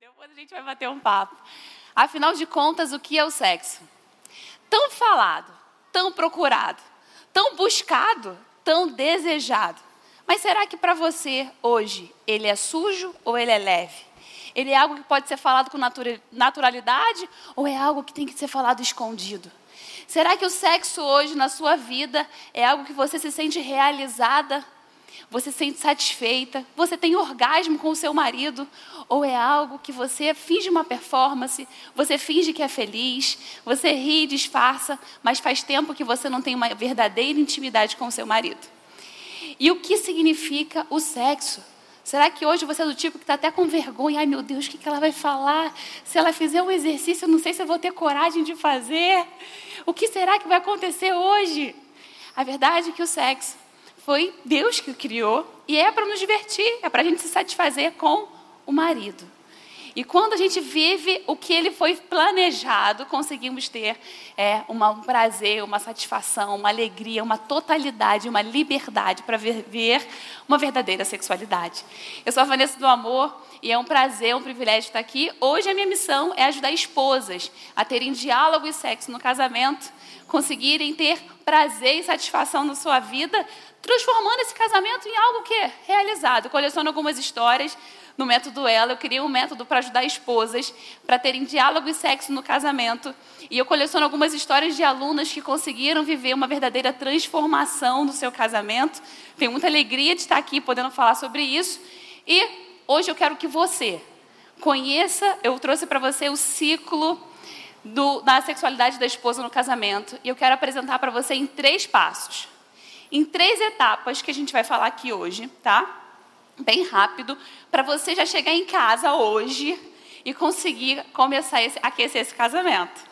Depois a gente vai bater um papo. Afinal de contas, o que é o sexo? Tão falado, tão procurado, tão buscado, tão desejado. Mas será que para você hoje ele é sujo ou ele é leve? Ele é algo que pode ser falado com naturalidade ou é algo que tem que ser falado escondido? Será que o sexo hoje na sua vida é algo que você se sente realizada? Você se sente satisfeita? Você tem orgasmo com o seu marido? Ou é algo que você finge uma performance, você finge que é feliz, você ri e disfarça, mas faz tempo que você não tem uma verdadeira intimidade com o seu marido? E o que significa o sexo? Será que hoje você é do tipo que está até com vergonha? Ai meu Deus, o que, que ela vai falar? Se ela fizer um exercício, eu não sei se eu vou ter coragem de fazer. O que será que vai acontecer hoje? A verdade é que o sexo foi Deus que o criou e é para nos divertir, é para a gente se satisfazer com o marido. E quando a gente vive o que ele foi planejado, conseguimos ter é, uma, um prazer, uma satisfação, uma alegria, uma totalidade, uma liberdade para viver uma verdadeira sexualidade. Eu sou a Vanessa do Amor e é um prazer, um privilégio estar aqui. Hoje a minha missão é ajudar esposas a terem diálogo e sexo no casamento, conseguirem ter prazer e satisfação na sua vida, transformando esse casamento em algo que é realizado. Coleciono algumas histórias no método Ela. Eu criei um método para ajudar esposas para terem diálogo e sexo no casamento. E eu coleciono algumas histórias de alunas que conseguiram viver uma verdadeira transformação no seu casamento. Tenho muita alegria de estar aqui podendo falar sobre isso. E hoje eu quero que você conheça, eu trouxe para você o ciclo do, da sexualidade da esposa no casamento. E eu quero apresentar para você em três passos em três etapas que a gente vai falar aqui hoje, tá? Bem rápido, para você já chegar em casa hoje e conseguir começar a aquecer esse casamento.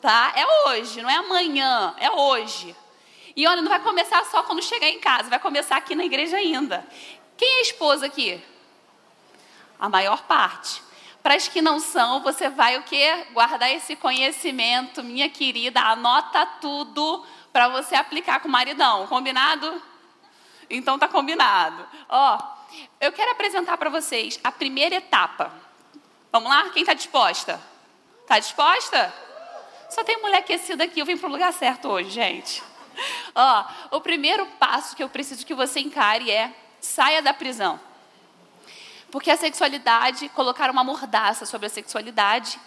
Tá? É hoje, não é amanhã, é hoje. E olha, não vai começar só quando chegar em casa, vai começar aqui na igreja ainda. Quem é esposa aqui? A maior parte. Para as que não são, você vai o quê? Guardar esse conhecimento, minha querida, anota tudo para você aplicar com o maridão. Combinado? Então tá combinado. Ó, eu quero apresentar para vocês a primeira etapa. Vamos lá? Quem está disposta? Tá disposta? Só tem mulher aquecida aqui, eu vim para o lugar certo hoje, gente. Ó, o primeiro passo que eu preciso que você encare é saia da prisão. Porque a sexualidade, colocar uma mordaça sobre a sexualidade.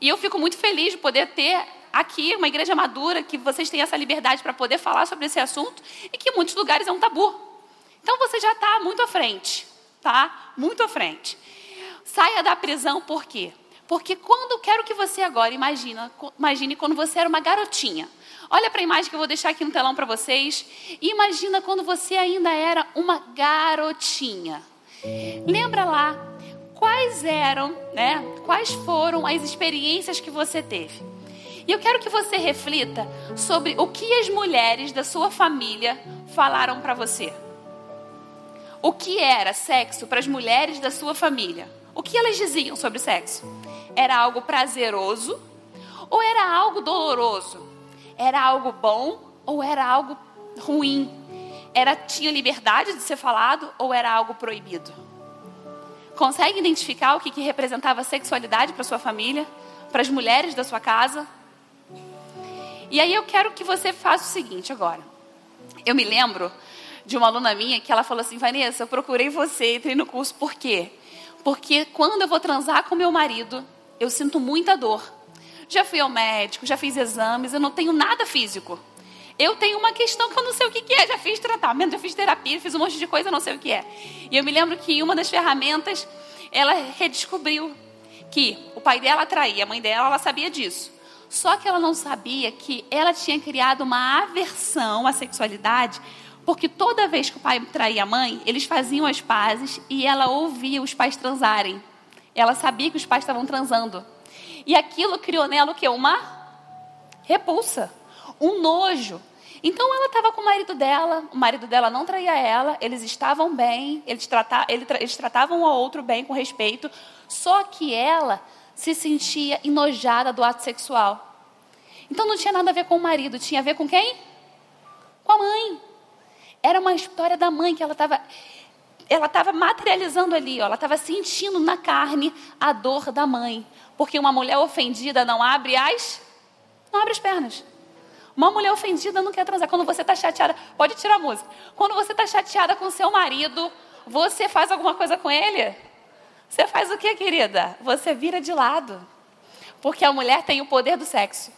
E eu fico muito feliz de poder ter aqui uma igreja madura, que vocês têm essa liberdade para poder falar sobre esse assunto e que em muitos lugares é um tabu. Então você já está muito à frente, tá? Muito à frente. Saia da prisão por quê? Porque quando quero que você agora imagina, imagine quando você era uma garotinha. Olha para a imagem que eu vou deixar aqui no telão para vocês e imagina quando você ainda era uma garotinha. Lembra lá quais eram, né? Quais foram as experiências que você teve? E eu quero que você reflita sobre o que as mulheres da sua família falaram para você. O que era sexo para as mulheres da sua família? O que elas diziam sobre sexo? Era algo prazeroso ou era algo doloroso? Era algo bom ou era algo ruim? Era tinha liberdade de ser falado ou era algo proibido? Consegue identificar o que, que representava sexualidade para sua família, para as mulheres da sua casa? E aí eu quero que você faça o seguinte agora. Eu me lembro de uma aluna minha que ela falou assim, Vanessa, eu procurei você, entrei no curso, por quê? Porque quando eu vou transar com meu marido, eu sinto muita dor. Já fui ao médico, já fiz exames, eu não tenho nada físico. Eu tenho uma questão que eu não sei o que, é. Já fiz tratamento, já fiz terapia, fiz um monte de coisa, não sei o que é. E eu me lembro que uma das ferramentas, ela redescobriu que o pai dela traía, a mãe dela, ela sabia disso. Só que ela não sabia que ela tinha criado uma aversão à sexualidade, porque toda vez que o pai traía a mãe, eles faziam as pazes e ela ouvia os pais transarem. Ela sabia que os pais estavam transando. E aquilo criou nela o quê? Uma repulsa, um nojo. Então ela estava com o marido dela, o marido dela não traía ela, eles estavam bem, eles, tratavam, eles tratavam um ao outro bem, com respeito, só que ela se sentia enojada do ato sexual. Então não tinha nada a ver com o marido, tinha a ver com quem? Com a mãe. Era uma história da mãe que ela estava ela estava materializando ali, ó, ela estava sentindo na carne a dor da mãe. Porque uma mulher ofendida não abre as. não abre as pernas. Uma mulher ofendida não quer transar. Quando você está chateada, pode tirar a música. Quando você está chateada com seu marido, você faz alguma coisa com ele? Você faz o que, querida? Você vira de lado. Porque a mulher tem o poder do sexo.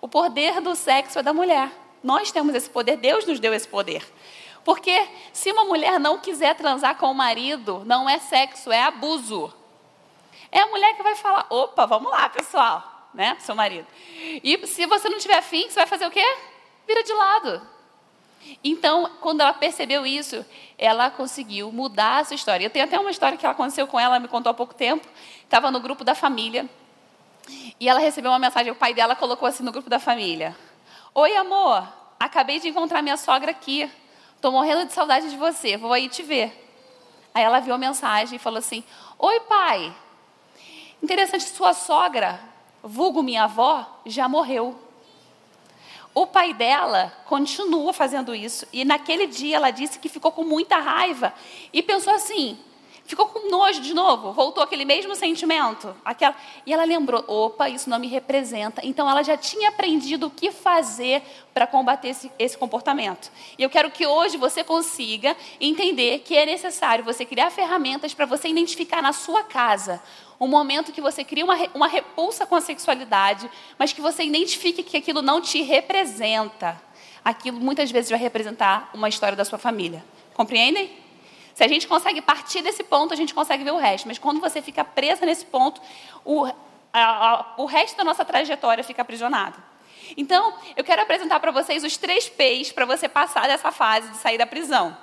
O poder do sexo é da mulher. Nós temos esse poder, Deus nos deu esse poder. Porque se uma mulher não quiser transar com o marido, não é sexo, é abuso. É a mulher que vai falar: opa, vamos lá, pessoal, né? Seu marido. E se você não tiver fim, você vai fazer o quê? Vira de lado. Então, quando ela percebeu isso, ela conseguiu mudar essa história. Eu tenho até uma história que aconteceu com ela, me contou há pouco tempo. Estava no grupo da família. E ela recebeu uma mensagem, o pai dela colocou assim no grupo da família: Oi, amor, acabei de encontrar minha sogra aqui. Estou morrendo de saudade de você, vou aí te ver. Aí ela viu a mensagem e falou assim: Oi, pai. Interessante, sua sogra, vulgo minha avó, já morreu. O pai dela continua fazendo isso. E naquele dia ela disse que ficou com muita raiva e pensou assim: Ficou com nojo de novo, voltou aquele mesmo sentimento. Aquela... E ela lembrou: opa, isso não me representa. Então ela já tinha aprendido o que fazer para combater esse, esse comportamento. E eu quero que hoje você consiga entender que é necessário você criar ferramentas para você identificar na sua casa um momento que você cria uma, uma repulsa com a sexualidade, mas que você identifique que aquilo não te representa. Aquilo muitas vezes vai representar uma história da sua família. Compreendem? Se a gente consegue partir desse ponto, a gente consegue ver o resto. Mas quando você fica presa nesse ponto, o, a, a, o resto da nossa trajetória fica aprisionado. Então, eu quero apresentar para vocês os três P's para você passar dessa fase de sair da prisão.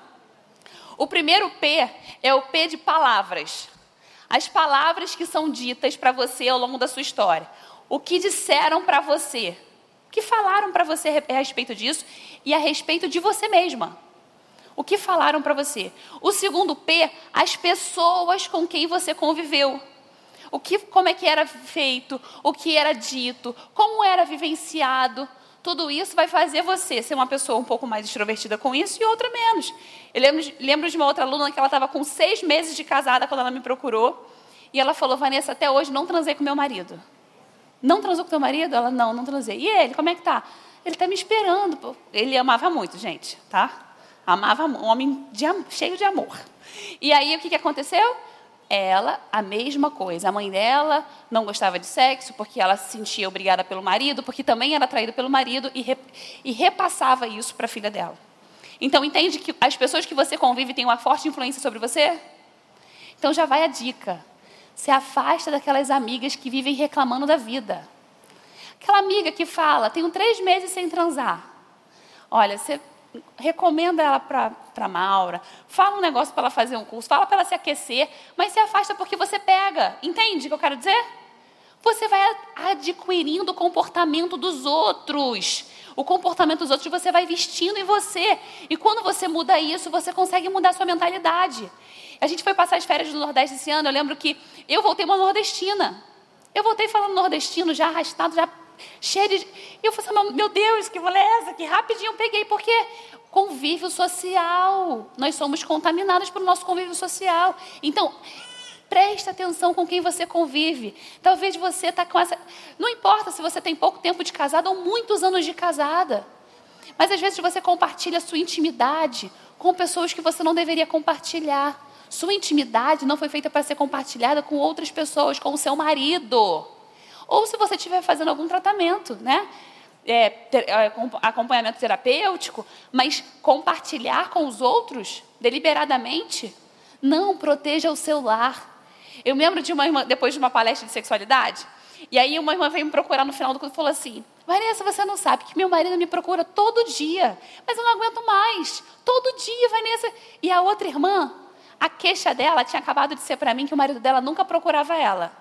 O primeiro P é o P de palavras. As palavras que são ditas para você ao longo da sua história. O que disseram para você. O que falaram para você a respeito disso e a respeito de você mesma. O que falaram para você? O segundo P, as pessoas com quem você conviveu. O que, como é que era feito, o que era dito, como era vivenciado. Tudo isso vai fazer você ser uma pessoa um pouco mais extrovertida com isso e outra menos. Eu lembro, lembro de uma outra aluna que ela estava com seis meses de casada quando ela me procurou. E ela falou, Vanessa, até hoje não transei com meu marido. Não transou com teu marido? Ela, não, não transei. E ele, como é que tá? Ele está me esperando. Ele amava muito, gente, tá? Amava um homem de, cheio de amor. E aí o que, que aconteceu? Ela, a mesma coisa. A mãe dela não gostava de sexo porque ela se sentia obrigada pelo marido, porque também era traída pelo marido e, re, e repassava isso para a filha dela. Então entende que as pessoas que você convive têm uma forte influência sobre você? Então já vai a dica. Se afasta daquelas amigas que vivem reclamando da vida. Aquela amiga que fala, tenho três meses sem transar. Olha, você recomenda ela para Maura, fala um negócio para ela fazer um curso, fala para ela se aquecer, mas se afasta porque você pega. Entende o que eu quero dizer? Você vai adquirindo o comportamento dos outros. O comportamento dos outros você vai vestindo em você. E quando você muda isso, você consegue mudar a sua mentalidade. A gente foi passar as férias no Nordeste esse ano. Eu lembro que eu voltei uma nordestina. Eu voltei falando nordestino, já arrastado, já cheia de. Eu falei assim, meu Deus, que mulher é essa? Que rapidinho eu peguei, porque convívio social. Nós somos contaminados pelo nosso convívio social. Então, preste atenção com quem você convive. Talvez você está com essa. Não importa se você tem pouco tempo de casada ou muitos anos de casada. Mas às vezes você compartilha sua intimidade com pessoas que você não deveria compartilhar. Sua intimidade não foi feita para ser compartilhada com outras pessoas, com o seu marido ou se você estiver fazendo algum tratamento, né? É, ter, é, acompanhamento terapêutico, mas compartilhar com os outros deliberadamente, não proteja o seu lar. Eu lembro de uma irmã, depois de uma palestra de sexualidade, e aí uma irmã veio me procurar no final do curso e falou assim: Vanessa, você não sabe que meu marido me procura todo dia, mas eu não aguento mais. Todo dia, Vanessa. E a outra irmã, a queixa dela tinha acabado de ser para mim que o marido dela nunca procurava ela.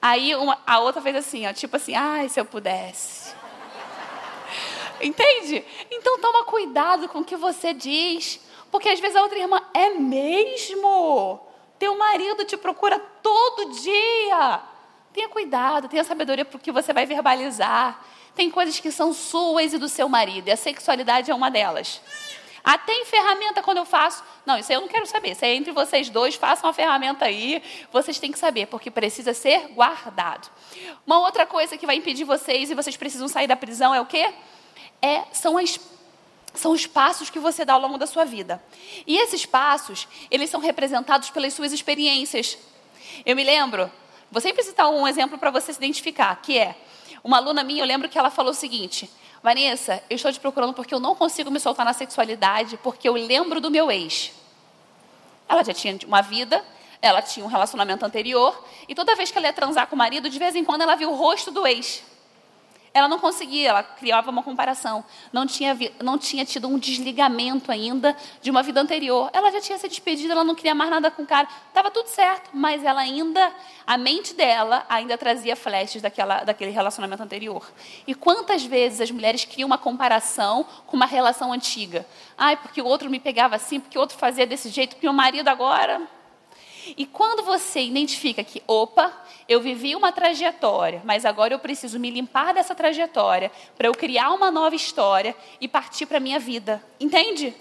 Aí uma, a outra fez assim, ó, tipo assim, ai, se eu pudesse. Entende? Então toma cuidado com o que você diz, porque às vezes a outra irmã é mesmo. Teu marido te procura todo dia. Tenha cuidado, tenha sabedoria para o que você vai verbalizar. Tem coisas que são suas e do seu marido, e a sexualidade é uma delas. Até em ferramenta, quando eu faço. Não, isso aí eu não quero saber. Isso aí é entre vocês dois, façam a ferramenta aí. Vocês têm que saber, porque precisa ser guardado. Uma outra coisa que vai impedir vocês e vocês precisam sair da prisão é o quê? É, são as são os passos que você dá ao longo da sua vida. E esses passos, eles são representados pelas suas experiências. Eu me lembro, vou sempre citar um exemplo para você se identificar, que é uma aluna minha, eu lembro que ela falou o seguinte: Vanessa, eu estou te procurando porque eu não consigo me soltar na sexualidade, porque eu lembro do meu ex. Ela já tinha uma vida, ela tinha um relacionamento anterior, e toda vez que ela ia transar com o marido, de vez em quando ela via o rosto do ex. Ela não conseguia, ela criava uma comparação. Não tinha, não tinha tido um desligamento ainda de uma vida anterior. Ela já tinha se despedido, ela não queria mais nada com o cara. Estava tudo certo, mas ela ainda, a mente dela ainda trazia flashes daquela, daquele relacionamento anterior. E quantas vezes as mulheres criam uma comparação com uma relação antiga? Ai, porque o outro me pegava assim, porque o outro fazia desse jeito, porque o marido agora. E quando você identifica que, opa, eu vivi uma trajetória, mas agora eu preciso me limpar dessa trajetória para eu criar uma nova história e partir para a minha vida. Entende?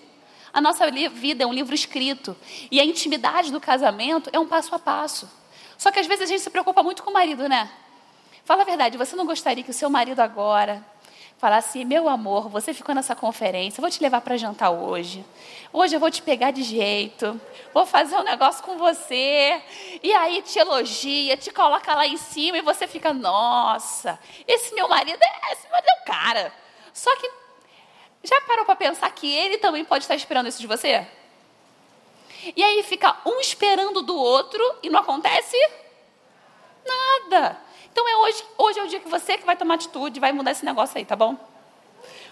A nossa vida é um livro escrito e a intimidade do casamento é um passo a passo. Só que às vezes a gente se preocupa muito com o marido, né? Fala a verdade, você não gostaria que o seu marido agora falar assim: meu amor, você ficou nessa conferência, vou te levar para jantar hoje. Hoje eu vou te pegar de jeito, vou fazer um negócio com você. E aí te elogia, te coloca lá em cima e você fica: nossa, esse meu marido é, esse marido é um cara. Só que já parou para pensar que ele também pode estar esperando isso de você? E aí fica um esperando do outro e não acontece nada. Então é hoje, hoje é o dia que você que vai tomar atitude, vai mudar esse negócio aí, tá bom?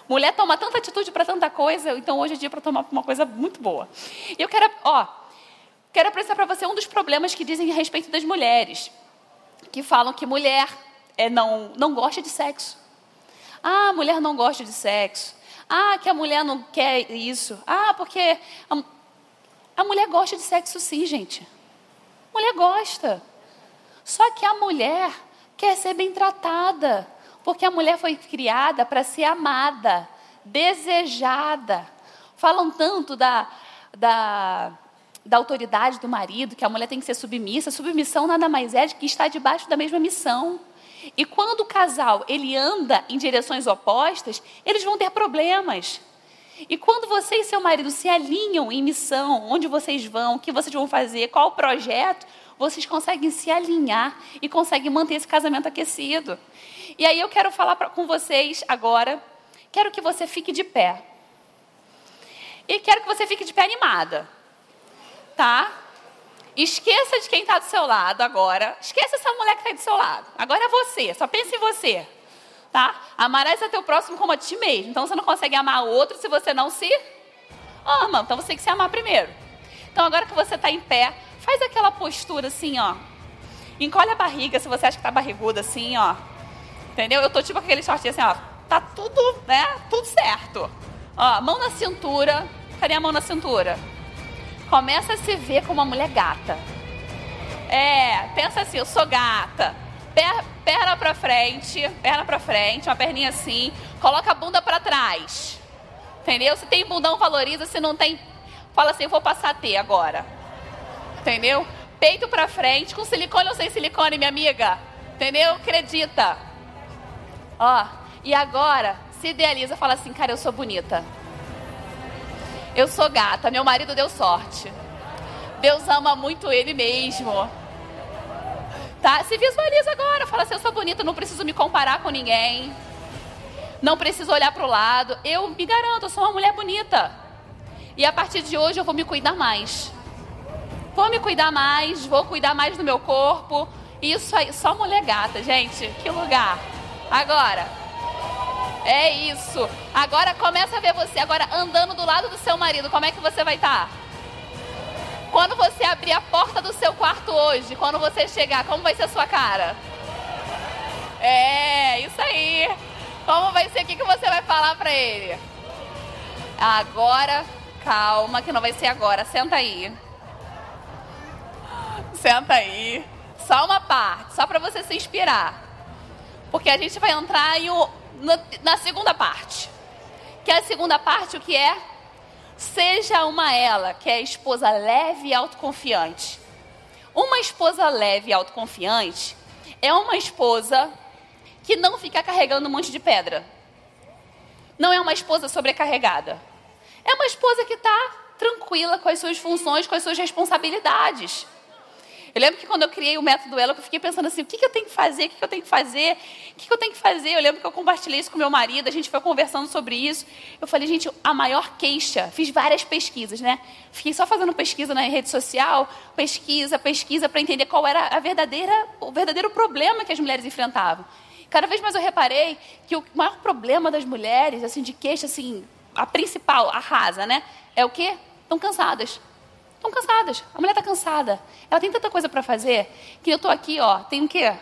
Mulher toma tanta atitude para tanta coisa, então hoje é dia para tomar uma coisa muito boa. E eu quero, ó, quero apresentar para você um dos problemas que dizem a respeito das mulheres, que falam que mulher é, não, não gosta de sexo. Ah, mulher não gosta de sexo. Ah, que a mulher não quer isso. Ah, porque a, a mulher gosta de sexo sim, gente. Mulher gosta. Só que a mulher quer ser bem tratada, porque a mulher foi criada para ser amada, desejada. Falam tanto da, da, da autoridade do marido, que a mulher tem que ser submissa. Submissão nada mais é de que estar debaixo da mesma missão. E quando o casal ele anda em direções opostas, eles vão ter problemas. E quando você e seu marido se alinham em missão, onde vocês vão, o que vocês vão fazer, qual o projeto, vocês conseguem se alinhar e conseguem manter esse casamento aquecido. E aí eu quero falar pra, com vocês agora, quero que você fique de pé. E quero que você fique de pé animada. Tá? Esqueça de quem está do seu lado agora. Esqueça essa mulher que está do seu lado. Agora é você. Só pense em você. Tá? Amarás a teu próximo como a ti mesmo. Então você não consegue amar outro se você não se ama. Então você tem que se amar primeiro. Então agora que você está em pé, Faz aquela postura assim, ó. Encolhe a barriga se você acha que tá barriguda assim, ó. Entendeu? Eu tô tipo aquele shortinho assim, ó. Tá tudo, né? Tudo certo. Ó, mão na cintura. Cadê a mão na cintura? Começa a se ver como uma mulher gata. É, pensa assim, eu sou gata. Perna pra frente, perna pra frente, uma perninha assim. Coloca a bunda pra trás. Entendeu? Se tem bundão, valoriza. Se não tem, fala assim, eu vou passar a ter agora. Entendeu? Peito pra frente, com silicone ou sem silicone, minha amiga. Entendeu? Acredita. Ó, e agora, se idealiza, fala assim, cara, eu sou bonita. Eu sou gata, meu marido deu sorte. Deus ama muito ele mesmo. Tá? Se visualiza agora, fala assim, eu sou bonita, não preciso me comparar com ninguém. Não preciso olhar para o lado. Eu me garanto, eu sou uma mulher bonita. E a partir de hoje eu vou me cuidar mais. Vou me cuidar mais, vou cuidar mais do meu corpo. Isso aí, só mulher gata, gente. Que lugar. Agora. É isso. Agora começa a ver você agora andando do lado do seu marido. Como é que você vai estar? Tá? Quando você abrir a porta do seu quarto hoje, quando você chegar, como vai ser a sua cara? É, isso aí. Como vai ser? O que, que você vai falar pra ele? Agora, calma, que não vai ser agora. Senta aí. Senta aí. Só uma parte, só para você se inspirar. Porque a gente vai entrar em o, na segunda parte. Que é a segunda parte, o que é? Seja uma ela que é esposa leve e autoconfiante. Uma esposa leve e autoconfiante é uma esposa que não fica carregando um monte de pedra. Não é uma esposa sobrecarregada. É uma esposa que está tranquila com as suas funções, com as suas responsabilidades. Eu lembro que quando eu criei o método Ela, eu fiquei pensando assim, o que, que eu tenho que fazer, o que, que eu tenho que fazer, o que, que eu tenho que fazer. Eu lembro que eu compartilhei isso com meu marido, a gente foi conversando sobre isso. Eu falei, gente, a maior queixa, fiz várias pesquisas, né? Fiquei só fazendo pesquisa na rede social, pesquisa, pesquisa, para entender qual era a verdadeira, o verdadeiro problema que as mulheres enfrentavam. Cada vez mais eu reparei que o maior problema das mulheres, assim, de queixa, assim, a principal, a rasa, né? É o quê? Estão cansadas. Estão cansadas. A mulher está cansada. Ela tem tanta coisa para fazer que eu estou aqui, ó. Tem o quê?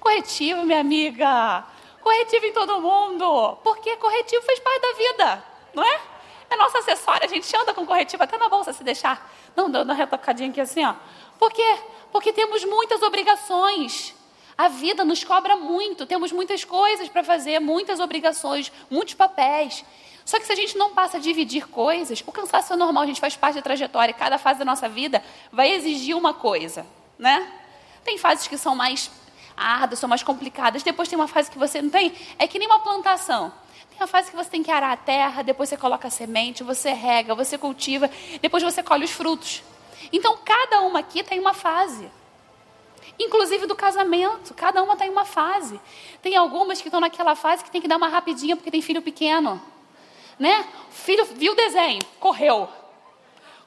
Corretivo, minha amiga. Corretivo em todo mundo. Porque corretivo faz parte da vida, não é? É nosso acessório. A gente anda com corretivo até na bolsa se deixar. Não, dando uma retocadinha aqui assim, ó. Por quê? Porque temos muitas obrigações. A vida nos cobra muito, temos muitas coisas para fazer, muitas obrigações, muitos papéis. Só que se a gente não passa a dividir coisas, o cansaço é normal, a gente faz parte da trajetória, cada fase da nossa vida vai exigir uma coisa, né? Tem fases que são mais árduas, são mais complicadas, depois tem uma fase que você não tem, é que nem uma plantação. Tem uma fase que você tem que arar a terra, depois você coloca a semente, você rega, você cultiva, depois você colhe os frutos. Então, cada uma aqui tem uma fase. Inclusive do casamento, cada uma tem uma fase. Tem algumas que estão naquela fase que tem que dar uma rapidinha porque tem filho pequeno né? O filho viu o desenho, correu.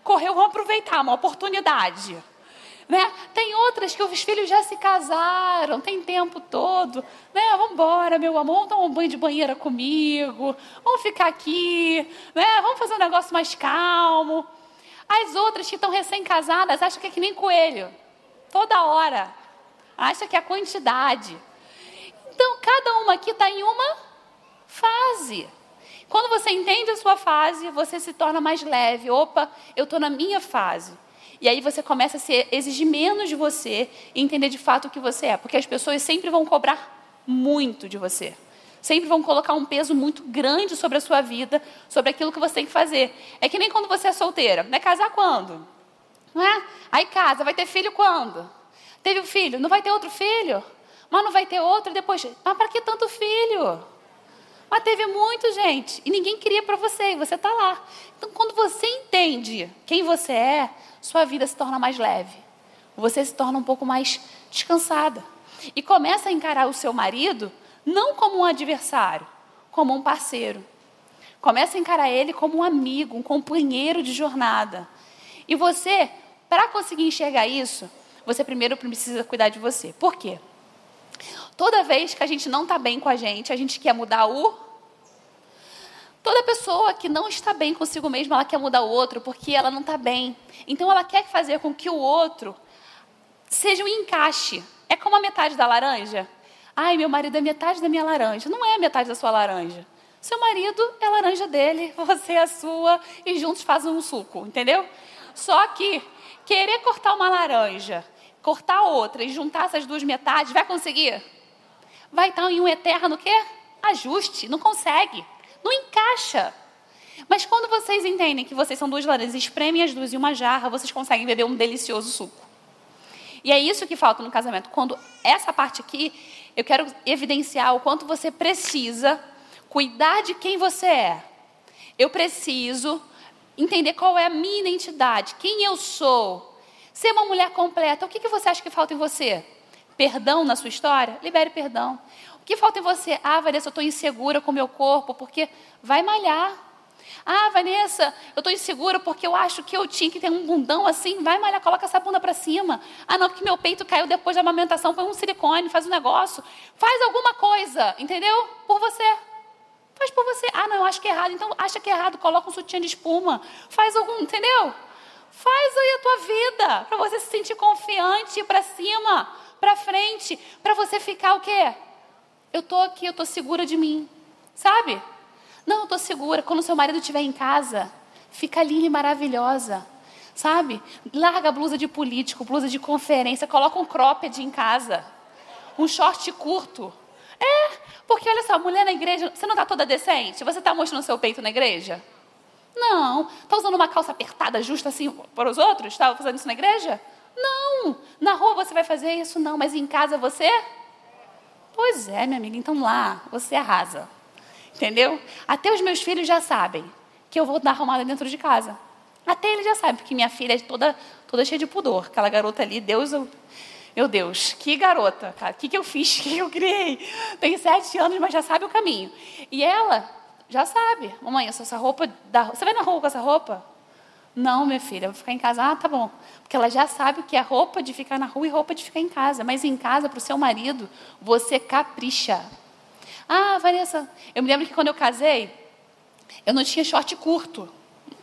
Correu, vamos aproveitar uma oportunidade. Né? Tem outras que os filhos já se casaram, tem tempo todo. Né? Vamos embora, meu amor, vamos tomar um banho de banheira comigo. Vamos ficar aqui. Né? Vamos fazer um negócio mais calmo. As outras que estão recém-casadas acham que é que nem coelho. Toda hora. Acha que é a quantidade. Então, cada uma aqui está em uma fase. Quando você entende a sua fase, você se torna mais leve. Opa, eu estou na minha fase. E aí você começa a se exigir menos de você e entender de fato o que você é. Porque as pessoas sempre vão cobrar muito de você. Sempre vão colocar um peso muito grande sobre a sua vida, sobre aquilo que você tem que fazer. É que nem quando você é solteira. Vai casar quando? Não é? Aí casa, vai ter filho quando? Teve um filho, não vai ter outro filho? Mas não vai ter outro depois. Mas para que tanto filho? Mas teve muito, gente, e ninguém queria para você, e você está lá. Então, quando você entende quem você é, sua vida se torna mais leve. Você se torna um pouco mais descansada. E começa a encarar o seu marido não como um adversário, como um parceiro. Começa a encarar ele como um amigo, um companheiro de jornada. E você, para conseguir enxergar isso, você primeiro precisa cuidar de você. Por quê? Toda vez que a gente não está bem com a gente, a gente quer mudar o. Toda pessoa que não está bem consigo mesma, ela quer mudar o outro porque ela não está bem. Então ela quer fazer com que o outro seja um encaixe. É como a metade da laranja. Ai, meu marido é metade da minha laranja. Não é metade da sua laranja. Seu marido é a laranja dele, você é a sua, e juntos fazem um suco, entendeu? Só que querer cortar uma laranja cortar outra e juntar essas duas metades, vai conseguir? Vai estar em um eterno quê? Ajuste, não consegue, não encaixa. Mas quando vocês entendem que vocês são duas laranjas, espremem as duas em uma jarra, vocês conseguem beber um delicioso suco. E é isso que falta no casamento. Quando essa parte aqui, eu quero evidenciar o quanto você precisa cuidar de quem você é. Eu preciso entender qual é a minha identidade, quem eu sou, Ser uma mulher completa, o que, que você acha que falta em você? Perdão na sua história? Libere perdão. O que falta em você? Ah, Vanessa, eu estou insegura com o meu corpo, porque vai malhar. Ah, Vanessa, eu estou insegura porque eu acho que eu tinha que ter um bundão assim. Vai malhar, coloca essa bunda para cima. Ah, não, porque meu peito caiu depois da amamentação. Põe um silicone, faz um negócio. Faz alguma coisa, entendeu? Por você. Faz por você. Ah, não, eu acho que é errado. Então, acha que é errado. Coloca um sutiã de espuma. Faz algum, entendeu? Faz aí a tua vida, para você se sentir confiante, para cima, para frente, para você ficar o quê? Eu tô aqui, eu tô segura de mim. Sabe? Não, eu tô segura. Quando seu marido estiver em casa, fica linda e maravilhosa. Sabe? Larga a blusa de político, blusa de conferência, coloca um cropped em casa. Um short curto. É, porque olha só, mulher na igreja, você não está toda decente? Você está mostrando seu peito na igreja? Não. Está usando uma calça apertada justa assim para os outros? Está fazendo isso na igreja? Não. Na rua você vai fazer isso? Não. Mas em casa você? Pois é, minha amiga. Então lá você arrasa. Entendeu? Até os meus filhos já sabem que eu vou dar arrumada dentro de casa. Até eles já sabem, porque minha filha é toda, toda cheia de pudor. Aquela garota ali, Deus, eu, meu Deus, que garota, cara. O que, que eu fiz? O que, que eu criei? Tem sete anos, mas já sabe o caminho. E ela já sabe. Mamãe, essa roupa. Da... Você vai na rua com essa roupa? Não, minha filha, eu vou ficar em casa. Ah, tá bom. Porque ela já sabe o que é roupa de ficar na rua e roupa de ficar em casa. Mas em casa, para o seu marido, você capricha. Ah, Vanessa, eu me lembro que quando eu casei, eu não tinha short curto.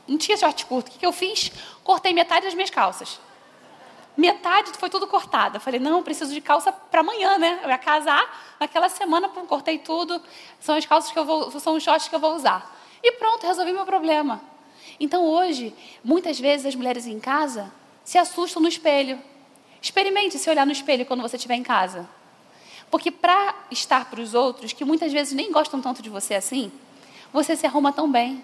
Não tinha short curto. O que, que eu fiz? Cortei metade das minhas calças. Metade foi tudo cortada. Falei, não, preciso de calça para amanhã, né? Eu ia casar, naquela semana cortei tudo. São as calças que eu vou, são os shorts que eu vou usar. E pronto, resolvi meu problema. Então hoje, muitas vezes as mulheres em casa se assustam no espelho. Experimente se olhar no espelho quando você estiver em casa. Porque para estar para os outros, que muitas vezes nem gostam tanto de você assim, você se arruma tão bem,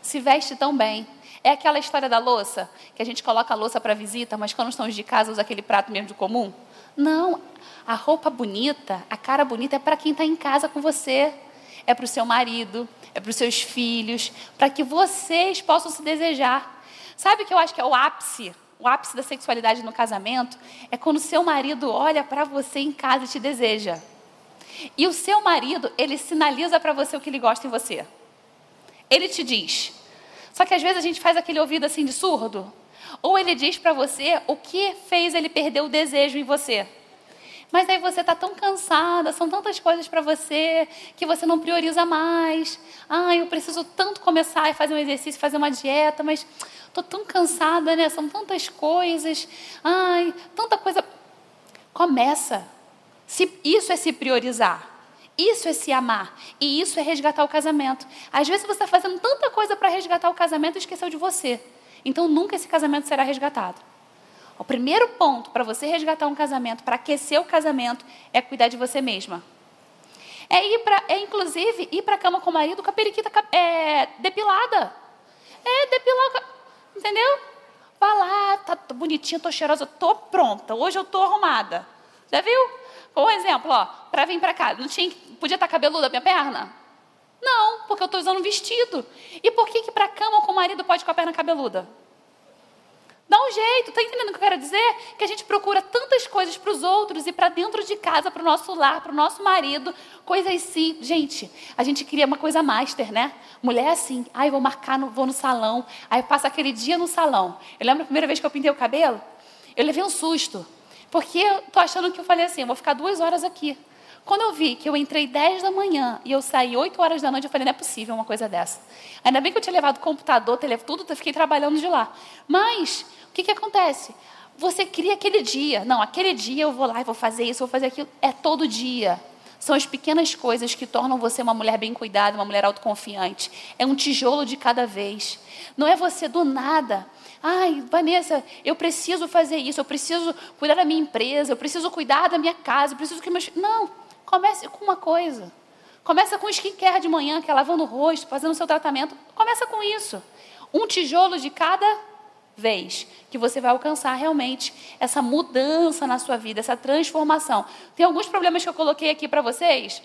se veste tão bem. É aquela história da louça, que a gente coloca a louça para visita, mas quando estamos de casa usa aquele prato mesmo de comum? Não, a roupa bonita, a cara bonita é para quem está em casa com você. É para o seu marido, é para os seus filhos, para que vocês possam se desejar. Sabe o que eu acho que é o ápice o ápice da sexualidade no casamento é quando o seu marido olha para você em casa e te deseja. E o seu marido, ele sinaliza para você o que ele gosta em você. Ele te diz. Só que às vezes a gente faz aquele ouvido assim de surdo. Ou ele diz para você o que fez ele perder o desejo em você. Mas aí você está tão cansada, são tantas coisas para você que você não prioriza mais. Ah, eu preciso tanto começar a fazer um exercício, fazer uma dieta, mas estou tão cansada, né? São tantas coisas. Ai, tanta coisa. Começa. Se, isso é se priorizar. Isso é se amar. E isso é resgatar o casamento. Às vezes você está fazendo tanta coisa para resgatar o casamento e esqueceu de você. Então nunca esse casamento será resgatado. O primeiro ponto para você resgatar um casamento, para aquecer o casamento, é cuidar de você mesma. É ir para, é inclusive ir para a cama com o marido com a periquita é, depilada. É depilar, entendeu? Vai lá, tá bonitinha, tô cheirosa, tô pronta. Hoje eu tô arrumada. Já viu? Um exemplo, ó, para vir para cá, não tinha, podia estar tá cabeluda a minha perna? Não, porque eu estou usando um vestido. E por que que para cama com o marido pode com a perna cabeluda? Dá um jeito, tá entendendo o que eu quero dizer? Que a gente procura tantas coisas para os outros e para dentro de casa, para o nosso lar, para o nosso marido, coisas sim. Gente, a gente queria uma coisa master, né? Mulher assim, ai, vou marcar, no, vou no salão, aí passa aquele dia no salão. Eu lembro a primeira vez que eu pintei o cabelo, eu levei um susto, porque eu tô achando que eu falei assim, eu vou ficar duas horas aqui. Quando eu vi que eu entrei 10 da manhã e eu saí 8 horas da noite, eu falei, não é possível uma coisa dessa. Ainda bem que eu tinha levado computador, telefone, tudo, eu fiquei trabalhando de lá. Mas, o que, que acontece? Você cria aquele dia. Não, aquele dia eu vou lá e vou fazer isso, vou fazer aquilo. É todo dia. São as pequenas coisas que tornam você uma mulher bem cuidada, uma mulher autoconfiante. É um tijolo de cada vez. Não é você do nada. Ai, Vanessa, eu preciso fazer isso, eu preciso cuidar da minha empresa, eu preciso cuidar da minha casa, eu preciso que meus. Não. Comece com uma coisa. Começa com skincare de manhã, que é lavando o rosto, fazendo o seu tratamento. Começa com isso. Um tijolo de cada vez que você vai alcançar realmente essa mudança na sua vida, essa transformação. Tem alguns problemas que eu coloquei aqui para vocês,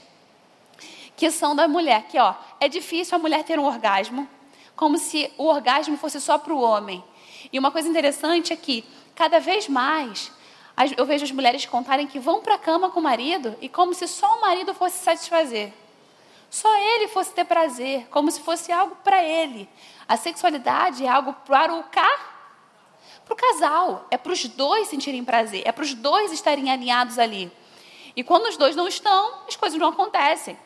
que são da mulher. Que ó, é difícil a mulher ter um orgasmo, como se o orgasmo fosse só para o homem. E uma coisa interessante é que cada vez mais eu vejo as mulheres contarem que vão para a cama com o marido e como se só o marido fosse satisfazer. Só ele fosse ter prazer, como se fosse algo para ele. A sexualidade é algo para o cá, para o casal, é para os dois sentirem prazer, é para os dois estarem alinhados ali. E quando os dois não estão, as coisas não acontecem.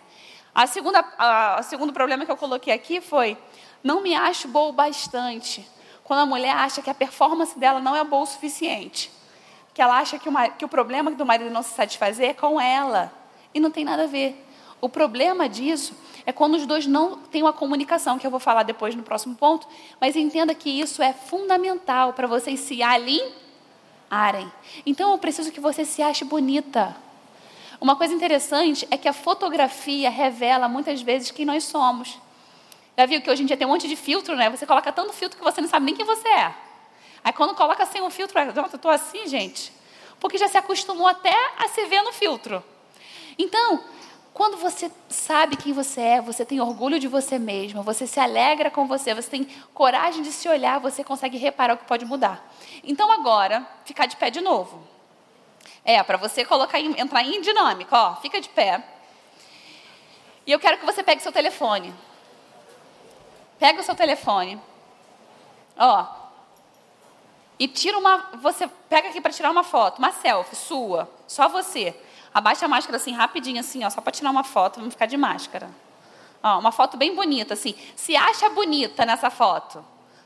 A segunda, a, a segundo problema que eu coloquei aqui foi: não me acho boa o bastante. Quando a mulher acha que a performance dela não é boa o suficiente que ela acha que o, que o problema do marido não se satisfazer é com ela. E não tem nada a ver. O problema disso é quando os dois não têm uma comunicação, que eu vou falar depois no próximo ponto, mas entenda que isso é fundamental para vocês se alinharem. Então eu preciso que você se ache bonita. Uma coisa interessante é que a fotografia revela muitas vezes quem nós somos. Já viu que hoje em dia tem um monte de filtro, né? Você coloca tanto filtro que você não sabe nem quem você é. Aí quando coloca sem um filtro, nossa, eu tô assim, gente. Porque já se acostumou até a se ver no filtro. Então, quando você sabe quem você é, você tem orgulho de você mesmo, você se alegra com você, você tem coragem de se olhar, você consegue reparar o que pode mudar. Então agora, ficar de pé de novo. É, para você colocar entrar em dinâmica, ó, fica de pé. E eu quero que você pegue seu telefone. Pega o seu telefone. Ó. E tira uma. Você pega aqui para tirar uma foto, uma selfie sua, só você. Abaixa a máscara assim, rapidinho, assim, ó, só para tirar uma foto, vamos ficar de máscara. Ó, uma foto bem bonita, assim. Se acha bonita nessa foto,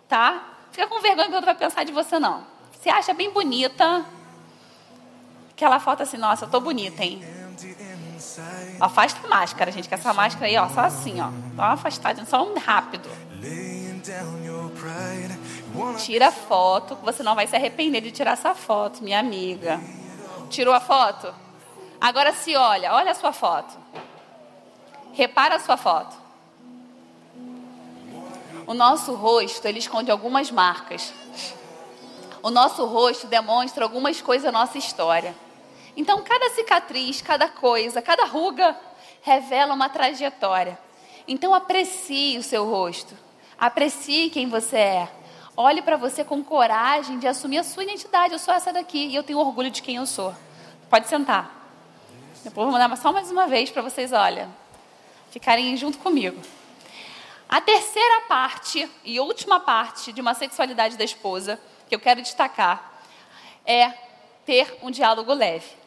tá? Fica com vergonha que outro vai pensar de você, não. Se acha bem bonita. Aquela foto assim, nossa, eu tô bonita, hein? Afasta a máscara, gente, que essa máscara aí, ó, só assim, ó. Dá uma afastada, só um rápido. Tira a foto, você não vai se arrepender de tirar essa foto, minha amiga. Tirou a foto? Agora se olha, olha a sua foto. Repara a sua foto. O nosso rosto, ele esconde algumas marcas. O nosso rosto demonstra algumas coisas da nossa história. Então, cada cicatriz, cada coisa, cada ruga revela uma trajetória. Então, aprecie o seu rosto. Aprecie quem você é. Olhe para você com coragem de assumir a sua identidade. Eu sou essa daqui e eu tenho orgulho de quem eu sou. Pode sentar. Depois vou mandar só mais uma vez para vocês, olha, ficarem junto comigo. A terceira parte e última parte de uma sexualidade da esposa que eu quero destacar é ter um diálogo leve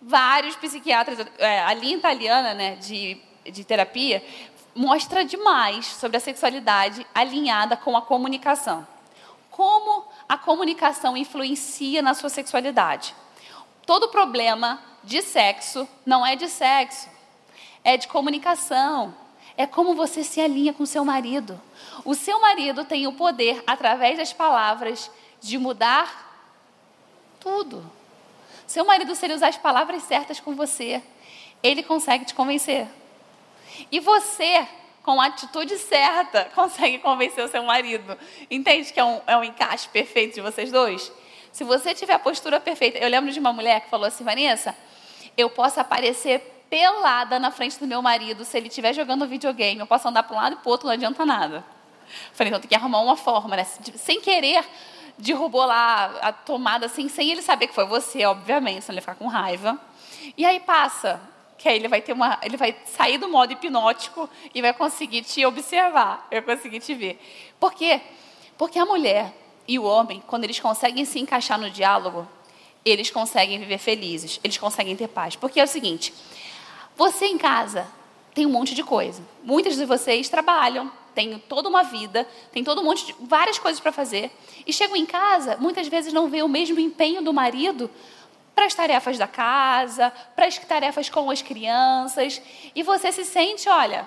vários psiquiatras, é, a linha italiana né, de, de terapia mostra demais sobre a sexualidade alinhada com a comunicação. Como a comunicação influencia na sua sexualidade. Todo problema de sexo não é de sexo, é de comunicação. É como você se alinha com seu marido. O seu marido tem o poder, através das palavras, de mudar tudo. Seu marido, se ele usar as palavras certas com você, ele consegue te convencer. E você, com a atitude certa, consegue convencer o seu marido. Entende que é um, é um encaixe perfeito de vocês dois? Se você tiver a postura perfeita. Eu lembro de uma mulher que falou assim, Vanessa, eu posso aparecer pelada na frente do meu marido se ele estiver jogando videogame. Eu posso andar para um lado e para o outro, não adianta nada. Falei, então tem que arrumar uma forma, né? Sem querer derrubou lá a tomada assim, sem ele saber que foi você, obviamente, senão ele vai ficar com raiva. E aí passa, que aí ele vai ter uma, ele vai sair do modo hipnótico e vai conseguir te observar, vai conseguir te ver. Por quê? Porque a mulher e o homem, quando eles conseguem se encaixar no diálogo, eles conseguem viver felizes, eles conseguem ter paz. Porque é o seguinte, você em casa tem um monte de coisa. Muitos de vocês trabalham, têm toda uma vida, tem todo um monte de várias coisas para fazer. E chegam em casa, muitas vezes não vê o mesmo empenho do marido para as tarefas da casa, para as tarefas com as crianças. E você se sente, olha,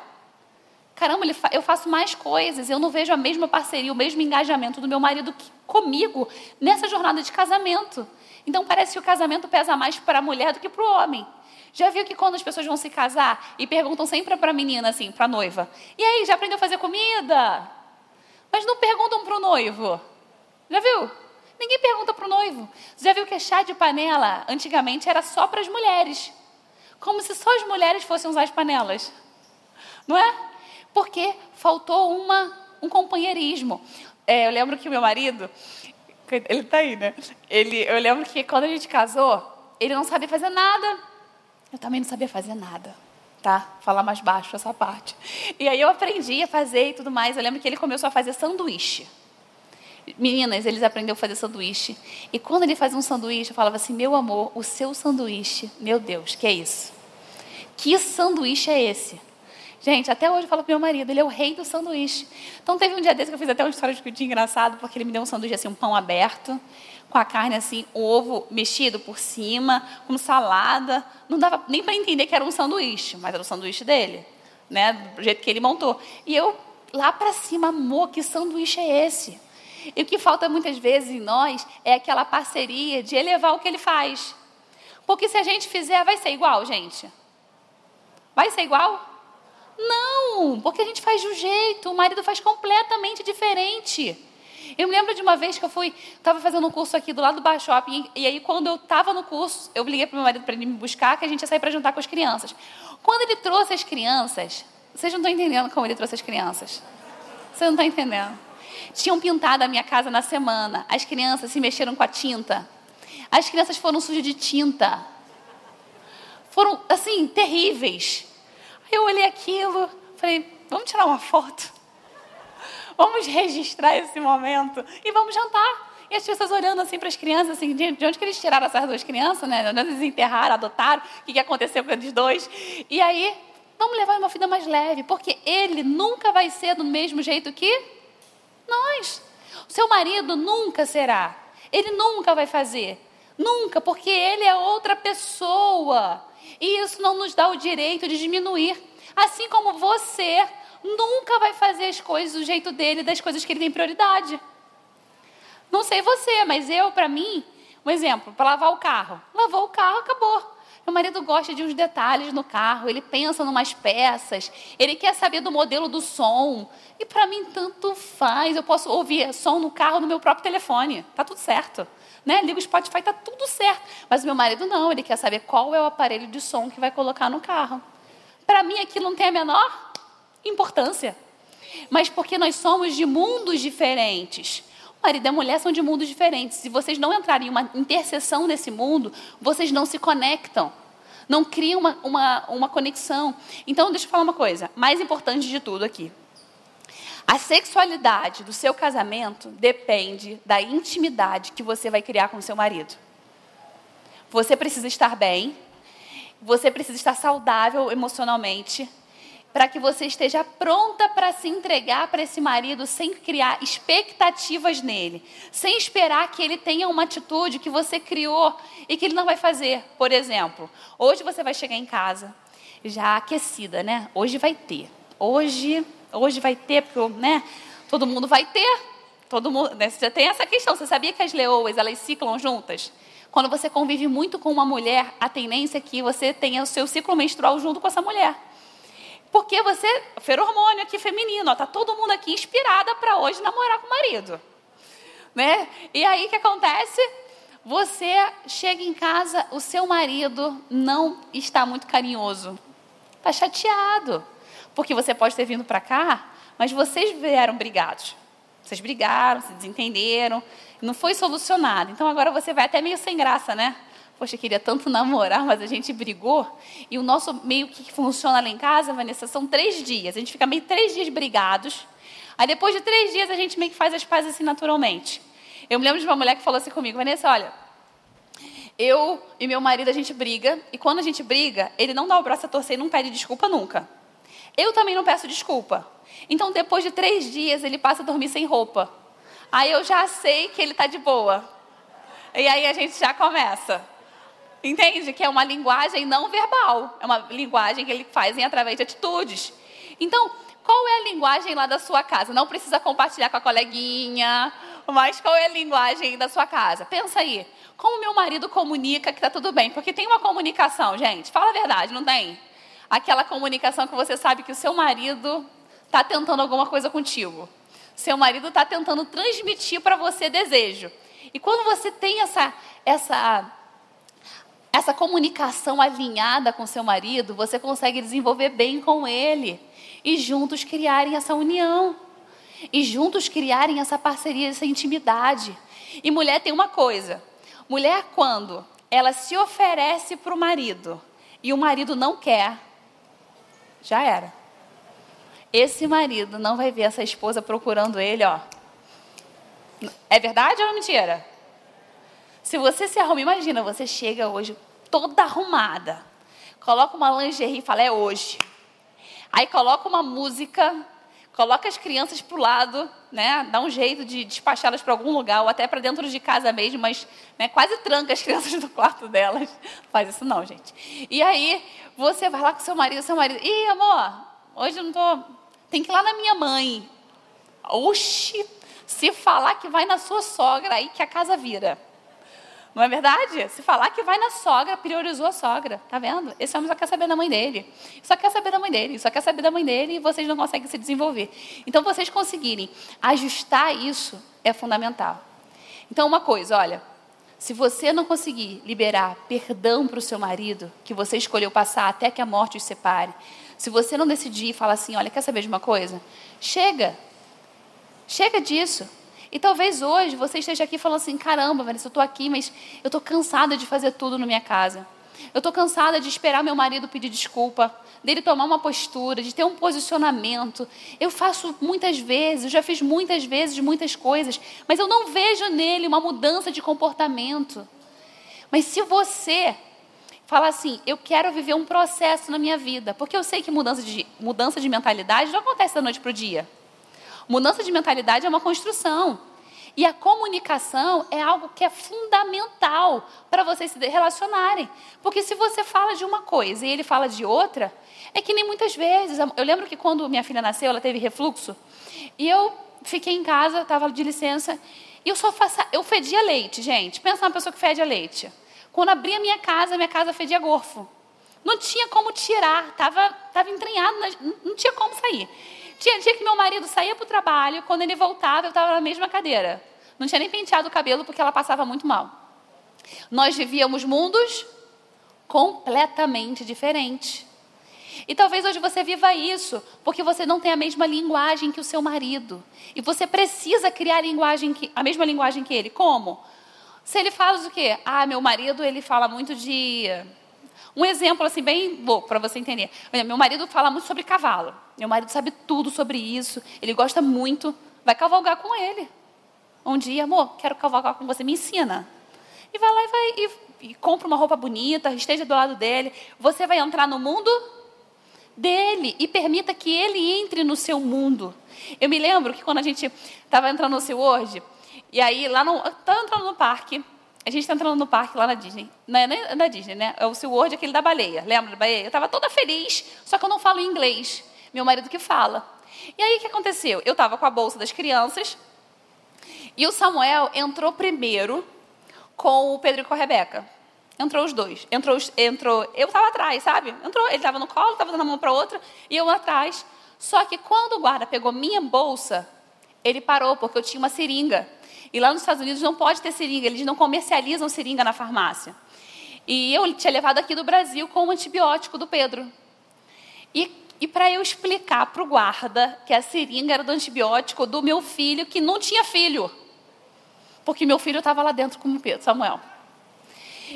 caramba, eu faço mais coisas, eu não vejo a mesma parceria, o mesmo engajamento do meu marido comigo nessa jornada de casamento. Então parece que o casamento pesa mais para a mulher do que para o homem. Já viu que quando as pessoas vão se casar e perguntam sempre para a menina, assim, para a noiva: E aí, já aprendeu a fazer comida? Mas não perguntam para o noivo. Já viu? Ninguém pergunta para o noivo. Já viu que chá de panela antigamente era só para as mulheres? Como se só as mulheres fossem usar as panelas. Não é? Porque faltou uma, um companheirismo. É, eu lembro que meu marido, ele está aí, né? Ele, eu lembro que quando a gente casou, ele não sabia fazer nada. Eu também não sabia fazer nada, tá? Falar mais baixo essa parte. E aí eu aprendi a fazer e tudo mais. Eu lembro que ele começou a fazer sanduíche. Meninas, eles aprenderam a fazer sanduíche. E quando ele fazia um sanduíche, eu falava assim: Meu amor, o seu sanduíche, meu Deus, que é isso? Que sanduíche é esse? Gente, até hoje eu falo pro meu marido, ele é o rei do sanduíche. Então teve um dia desse que eu fiz até uma história de cuidinho engraçado, porque ele me deu um sanduíche assim, um pão aberto com a carne assim, ovo mexido por cima, com salada. Não dava nem para entender que era um sanduíche, mas era o sanduíche dele, né? Do jeito que ele montou. E eu lá para cima, amor, que sanduíche é esse? E o que falta muitas vezes em nós é aquela parceria de elevar o que ele faz. Porque se a gente fizer, vai ser igual, gente? Vai ser igual? Não! Porque a gente faz de um jeito, o marido faz completamente diferente. Eu me lembro de uma vez que eu fui, estava fazendo um curso aqui do lado do Bar Shopping, e aí quando eu estava no curso, eu liguei para meu marido para ele me buscar, que a gente ia sair para jantar com as crianças. Quando ele trouxe as crianças, vocês não estão entendendo como ele trouxe as crianças. Vocês não estão entendendo. Tinham pintado a minha casa na semana, as crianças se mexeram com a tinta. As crianças foram sujas de tinta. Foram, assim, terríveis. Eu olhei aquilo, falei, vamos tirar uma foto? Vamos registrar esse momento e vamos jantar. E as pessoas olhando assim para as crianças, assim, de onde que eles tiraram essas duas crianças, né? De onde eles enterraram, adotaram, o que, que aconteceu com eles dois. E aí, vamos levar uma vida mais leve, porque ele nunca vai ser do mesmo jeito que nós. O seu marido nunca será. Ele nunca vai fazer. Nunca, porque ele é outra pessoa. E isso não nos dá o direito de diminuir. Assim como você nunca vai fazer as coisas do jeito dele, das coisas que ele tem prioridade. Não sei você, mas eu, para mim, um exemplo, para lavar o carro. Lavou o carro, acabou. Meu marido gosta de uns detalhes no carro, ele pensa em umas peças, ele quer saber do modelo do som. E para mim tanto faz. Eu posso ouvir som no carro no meu próprio telefone. Tá tudo certo. Né? Liga o Spotify, tá tudo certo. Mas meu marido não, ele quer saber qual é o aparelho de som que vai colocar no carro. Para mim aquilo não tem a menor importância. Mas porque nós somos de mundos diferentes. O marido e a mulher são de mundos diferentes. Se vocês não entrarem em uma interseção nesse mundo, vocês não se conectam. Não criam uma, uma, uma conexão. Então, deixa eu falar uma coisa. Mais importante de tudo aqui. A sexualidade do seu casamento depende da intimidade que você vai criar com seu marido. Você precisa estar bem, você precisa estar saudável emocionalmente, para que você esteja pronta para se entregar para esse marido sem criar expectativas nele, sem esperar que ele tenha uma atitude que você criou e que ele não vai fazer. Por exemplo, hoje você vai chegar em casa já aquecida, né? Hoje vai ter. Hoje, hoje vai ter, porque, né? Todo mundo vai ter. Todo mundo, né? Você já tem essa questão. Você sabia que as leoas elas ciclam juntas? Quando você convive muito com uma mulher, a tendência é que você tenha o seu ciclo menstrual junto com essa mulher. Porque você, feromônio aqui feminino, ó, tá todo mundo aqui inspirada para hoje namorar com o marido. Né? E aí o que acontece? Você chega em casa, o seu marido não está muito carinhoso. Está chateado. Porque você pode ter vindo para cá, mas vocês vieram brigados. Vocês brigaram, se desentenderam, não foi solucionado. Então agora você vai até meio sem graça, né? Poxa, eu queria tanto namorar, mas a gente brigou. E o nosso meio que funciona lá em casa, Vanessa, são três dias. A gente fica meio três dias brigados. Aí depois de três dias a gente meio que faz as pazes assim naturalmente. Eu me lembro de uma mulher que falou assim comigo, Vanessa, olha, eu e meu marido a gente briga, e quando a gente briga, ele não dá o braço a torcer e não pede desculpa nunca. Eu também não peço desculpa. Então depois de três dias ele passa a dormir sem roupa. Aí eu já sei que ele está de boa. E aí a gente já começa. Entende? Que é uma linguagem não verbal. É uma linguagem que eles fazem através de atitudes. Então, qual é a linguagem lá da sua casa? Não precisa compartilhar com a coleguinha, mas qual é a linguagem da sua casa? Pensa aí. Como meu marido comunica que está tudo bem? Porque tem uma comunicação, gente. Fala a verdade, não tem? Aquela comunicação que você sabe que o seu marido está tentando alguma coisa contigo. Seu marido está tentando transmitir para você desejo. E quando você tem essa, essa essa comunicação alinhada com seu marido, você consegue desenvolver bem com ele e juntos criarem essa união. E juntos criarem essa parceria, essa intimidade. E mulher tem uma coisa: mulher, quando ela se oferece para o marido e o marido não quer, já era. Esse marido não vai ver essa esposa procurando ele, ó. É verdade ou é mentira? Se você se arruma, imagina, você chega hoje toda arrumada, coloca uma lingerie e fala, é hoje. Aí coloca uma música, coloca as crianças para o lado, né? dá um jeito de despachá-las para algum lugar, ou até para dentro de casa mesmo, mas né, quase tranca as crianças no quarto delas. Não faz isso não, gente. E aí você vai lá com seu marido, seu marido, ih, amor, hoje eu não tô. Tem que ir lá na minha mãe. Oxi, se falar que vai na sua sogra, aí que a casa vira. Não é verdade? Se falar que vai na sogra, priorizou a sogra. Tá vendo? Esse homem só quer saber da mãe dele. Só quer saber da mãe dele. Só quer saber da mãe dele e vocês não conseguem se desenvolver. Então, vocês conseguirem ajustar isso é fundamental. Então, uma coisa, olha. Se você não conseguir liberar perdão para o seu marido, que você escolheu passar até que a morte os separe, se você não decidir e falar assim, olha, quer saber de uma coisa? Chega. Chega disso. E talvez hoje você esteja aqui falando assim: caramba, Vanessa, eu estou aqui, mas eu estou cansada de fazer tudo na minha casa. Eu estou cansada de esperar meu marido pedir desculpa, dele tomar uma postura, de ter um posicionamento. Eu faço muitas vezes, eu já fiz muitas vezes muitas coisas, mas eu não vejo nele uma mudança de comportamento. Mas se você falar assim, eu quero viver um processo na minha vida, porque eu sei que mudança de, mudança de mentalidade não acontece da noite para o dia. Mudança de mentalidade é uma construção. E a comunicação é algo que é fundamental para vocês se relacionarem. Porque se você fala de uma coisa e ele fala de outra, é que nem muitas vezes. Eu lembro que quando minha filha nasceu, ela teve refluxo. E eu fiquei em casa, estava de licença. E eu só faço, eu fedia leite, gente. Pensa uma pessoa que fede a leite. Quando abri a minha casa, minha casa fedia gorfo. Não tinha como tirar, estava tava entranhado, não tinha como sair. Tinha dia que meu marido saía para o trabalho, quando ele voltava, eu estava na mesma cadeira. Não tinha nem penteado o cabelo porque ela passava muito mal. Nós vivíamos mundos completamente diferentes. E talvez hoje você viva isso, porque você não tem a mesma linguagem que o seu marido. E você precisa criar a, linguagem que, a mesma linguagem que ele. Como? Se ele fala o quê? Ah, meu marido, ele fala muito de um exemplo assim bem louco para você entender. Meu marido fala muito sobre cavalo. Meu marido sabe tudo sobre isso. Ele gosta muito. Vai cavalgar com ele. Um dia, amor, quero cavalgar com você. Me ensina. E vai lá e vai e, e compra uma roupa bonita. Esteja do lado dele. Você vai entrar no mundo dele e permita que ele entre no seu mundo. Eu me lembro que quando a gente estava entrando no seu hoje, e aí lá no, entrando no parque, a gente está entrando no parque lá na Disney. Não é na Disney, né? É o SeaWorld, aquele da baleia. Lembra da baleia? Eu estava toda feliz, só que eu não falo inglês. Meu marido que fala. E aí o que aconteceu? Eu estava com a bolsa das crianças e o Samuel entrou primeiro com o Pedro e com a Rebeca. Entrou os dois. Entrou, entrou eu estava atrás, sabe? Entrou, ele estava no colo, estava dando a mão para outra e eu atrás. Só que quando o guarda pegou minha bolsa, ele parou porque eu tinha uma seringa. E lá nos Estados Unidos não pode ter seringa, eles não comercializam seringa na farmácia. E eu tinha levado aqui do Brasil com o antibiótico do Pedro. E, e para eu explicar para o guarda que a seringa era do antibiótico do meu filho, que não tinha filho. Porque meu filho estava lá dentro com o Pedro, Samuel.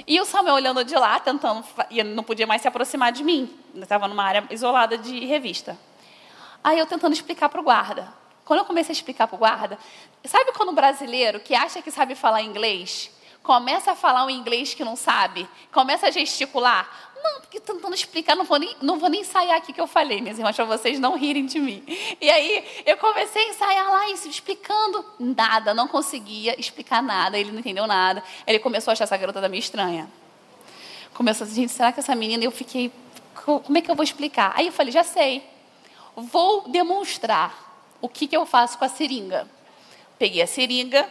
E o Samuel olhando de lá, tentando, e não podia mais se aproximar de mim. Estava numa área isolada de revista. Aí eu tentando explicar para o guarda. Quando eu comecei a explicar para o guarda, sabe quando o brasileiro que acha que sabe falar inglês, começa a falar um inglês que não sabe, começa a gesticular? Não, porque tentando explicar, não vou nem, não vou nem ensaiar aqui que eu falei, minhas irmãs, para vocês não rirem de mim. E aí eu comecei a ensaiar lá, isso, explicando nada, não conseguia explicar nada, ele não entendeu nada. Ele começou a achar essa garota da minha estranha. Começou a dizer, gente, será que essa menina, eu fiquei, como é que eu vou explicar? Aí eu falei, já sei, vou demonstrar o que, que eu faço com a seringa? Peguei a seringa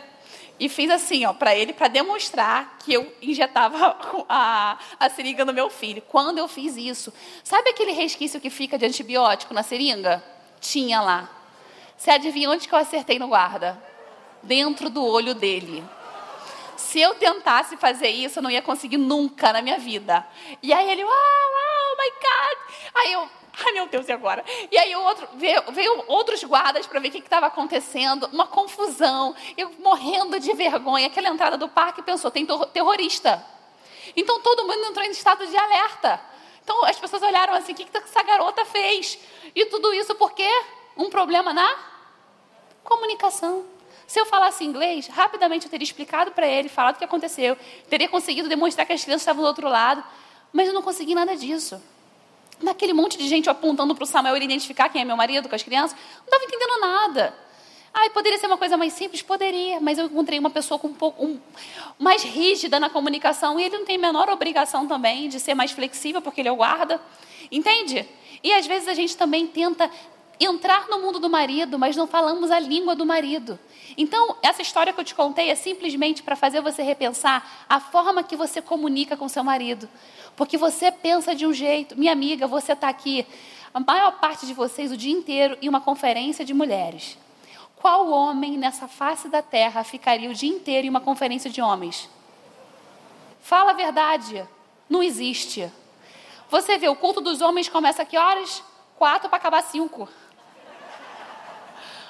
e fiz assim, ó, para ele, para demonstrar que eu injetava a, a seringa no meu filho. Quando eu fiz isso, sabe aquele resquício que fica de antibiótico na seringa? Tinha lá. Você adivinha onde que eu acertei no guarda? Dentro do olho dele. Se eu tentasse fazer isso, eu não ia conseguir nunca na minha vida. E aí ele, oh, oh my God. Aí eu, Ai, meu Deus, e agora? E aí outro, veio, veio outros guardas para ver o que estava acontecendo, uma confusão, eu morrendo de vergonha. Aquela entrada do parque pensou, tem terrorista. Então todo mundo entrou em estado de alerta. Então as pessoas olharam assim, o que, que essa garota fez? E tudo isso por quê? Um problema na comunicação. Se eu falasse inglês, rapidamente eu teria explicado para ele, falado o que aconteceu, teria conseguido demonstrar que as crianças estavam do outro lado, mas eu não consegui nada disso. Naquele monte de gente apontando para o Samuel ele identificar quem é meu marido com as crianças, não estava entendendo nada. Ai, poderia ser uma coisa mais simples? Poderia, mas eu encontrei uma pessoa com um pouco um, mais rígida na comunicação e ele não tem a menor obrigação também de ser mais flexível, porque ele é o guarda. Entende? E às vezes a gente também tenta entrar no mundo do marido, mas não falamos a língua do marido. Então, essa história que eu te contei é simplesmente para fazer você repensar a forma que você comunica com seu marido. Porque você pensa de um jeito. Minha amiga, você está aqui, a maior parte de vocês, o dia inteiro, em uma conferência de mulheres. Qual homem nessa face da terra ficaria o dia inteiro em uma conferência de homens? Fala a verdade. Não existe. Você vê, o culto dos homens começa a que horas? Quatro para acabar cinco.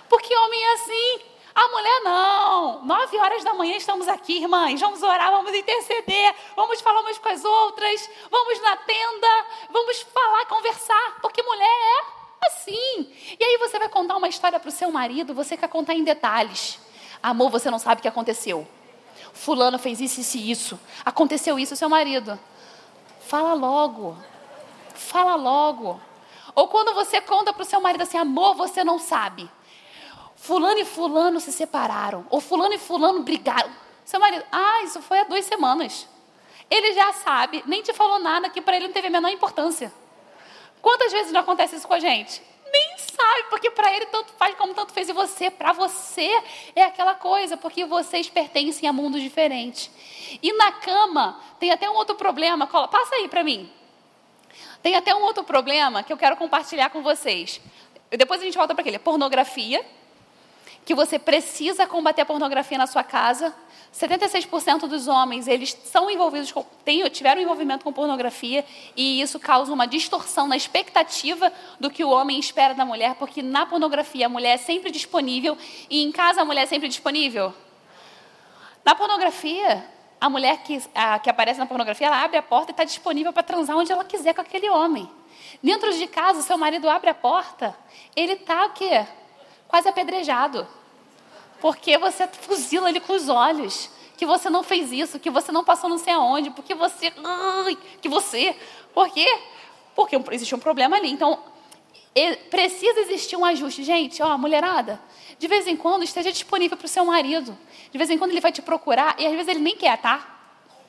Porque homem é assim. A mulher não. Nove horas da manhã estamos aqui, irmãs. Vamos orar, vamos interceder, vamos falar umas com as outras, vamos na tenda, vamos falar, conversar, porque mulher é assim. E aí você vai contar uma história para o seu marido, você quer contar em detalhes. Amor, você não sabe o que aconteceu. Fulano fez isso, isso e isso. Aconteceu isso, seu marido. Fala logo. Fala logo. Ou quando você conta para o seu marido assim, amor, você não sabe. Fulano e fulano se separaram. Ou fulano e fulano brigaram. Seu marido, ah, isso foi há duas semanas. Ele já sabe, nem te falou nada que para ele não teve a menor importância. Quantas vezes não acontece isso com a gente? Nem sabe, porque para ele tanto faz como tanto fez e você. Para você é aquela coisa, porque vocês pertencem a mundos diferentes. E na cama tem até um outro problema. Passa aí para mim. Tem até um outro problema que eu quero compartilhar com vocês. Depois a gente volta para aquele. Pornografia que você precisa combater a pornografia na sua casa. 76% dos homens, eles são envolvidos com, tiveram envolvimento com pornografia e isso causa uma distorção na expectativa do que o homem espera da mulher, porque na pornografia a mulher é sempre disponível e em casa a mulher é sempre disponível. Na pornografia, a mulher que, a, que aparece na pornografia, ela abre a porta e está disponível para transar onde ela quiser com aquele homem. Dentro de casa, seu marido abre a porta, ele está o quê? Quase apedrejado. Porque você fuzila ele com os olhos. Que você não fez isso, que você não passou não sei aonde, porque você. que você. Por quê? Porque existe um problema ali. Então, precisa existir um ajuste. Gente, ó, mulherada, de vez em quando esteja disponível para o seu marido. De vez em quando ele vai te procurar e às vezes ele nem quer, tá?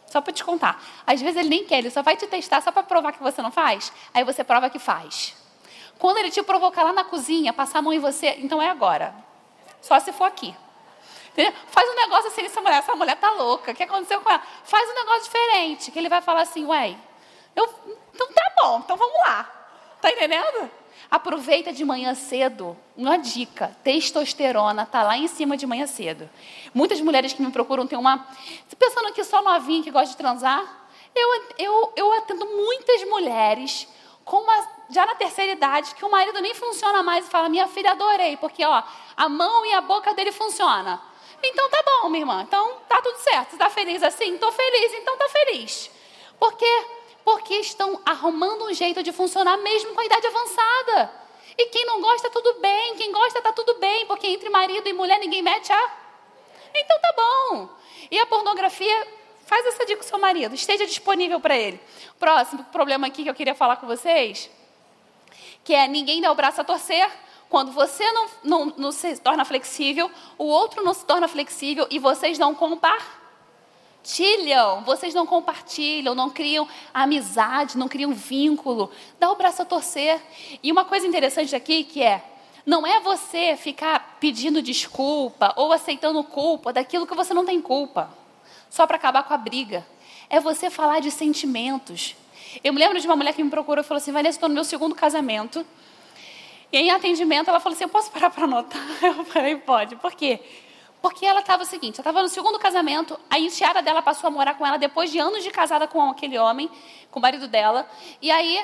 Só para te contar. Às vezes ele nem quer, ele só vai te testar só para provar que você não faz. Aí você prova que faz. Quando ele te provocar lá na cozinha, passar a mão em você, então é agora. Só se for aqui. Entendeu? Faz um negócio assim, essa mulher, essa mulher tá louca. O que aconteceu com ela? Faz um negócio diferente, que ele vai falar assim, ué, eu, então tá bom, então vamos lá. Tá entendendo? Aproveita de manhã cedo. Uma dica: testosterona tá lá em cima de manhã cedo. Muitas mulheres que me procuram têm uma. Pensando que só novinha que gosta de transar, eu, eu, eu atendo muitas mulheres com uma, já na terceira idade, que o marido nem funciona mais e fala: Minha filha, adorei, porque ó, a mão e a boca dele funciona. Então tá bom, minha irmã, então tá tudo certo. Você tá feliz assim? Tô feliz, então tá feliz. Por quê? Porque estão arrumando um jeito de funcionar mesmo com a idade avançada. E quem não gosta, tudo bem. Quem gosta, tá tudo bem, porque entre marido e mulher ninguém mete a. Então tá bom. E a pornografia Faz essa dica com seu marido, esteja disponível para ele. Próximo problema aqui que eu queria falar com vocês, que é ninguém dá o braço a torcer. Quando você não, não, não se torna flexível, o outro não se torna flexível e vocês não compartilham. Vocês não compartilham, não criam amizade, não criam vínculo. Dá o braço a torcer. E uma coisa interessante aqui que é, não é você ficar pedindo desculpa ou aceitando culpa daquilo que você não tem culpa só para acabar com a briga. É você falar de sentimentos. Eu me lembro de uma mulher que me procurou e falou assim: Vanessa, estou no meu segundo casamento. E em atendimento ela falou assim: Eu posso parar para anotar? Eu falei: Pode. Por quê? Porque ela estava o seguinte: ela estava no segundo casamento, a enteada dela passou a morar com ela depois de anos de casada com aquele homem, com o marido dela. E aí,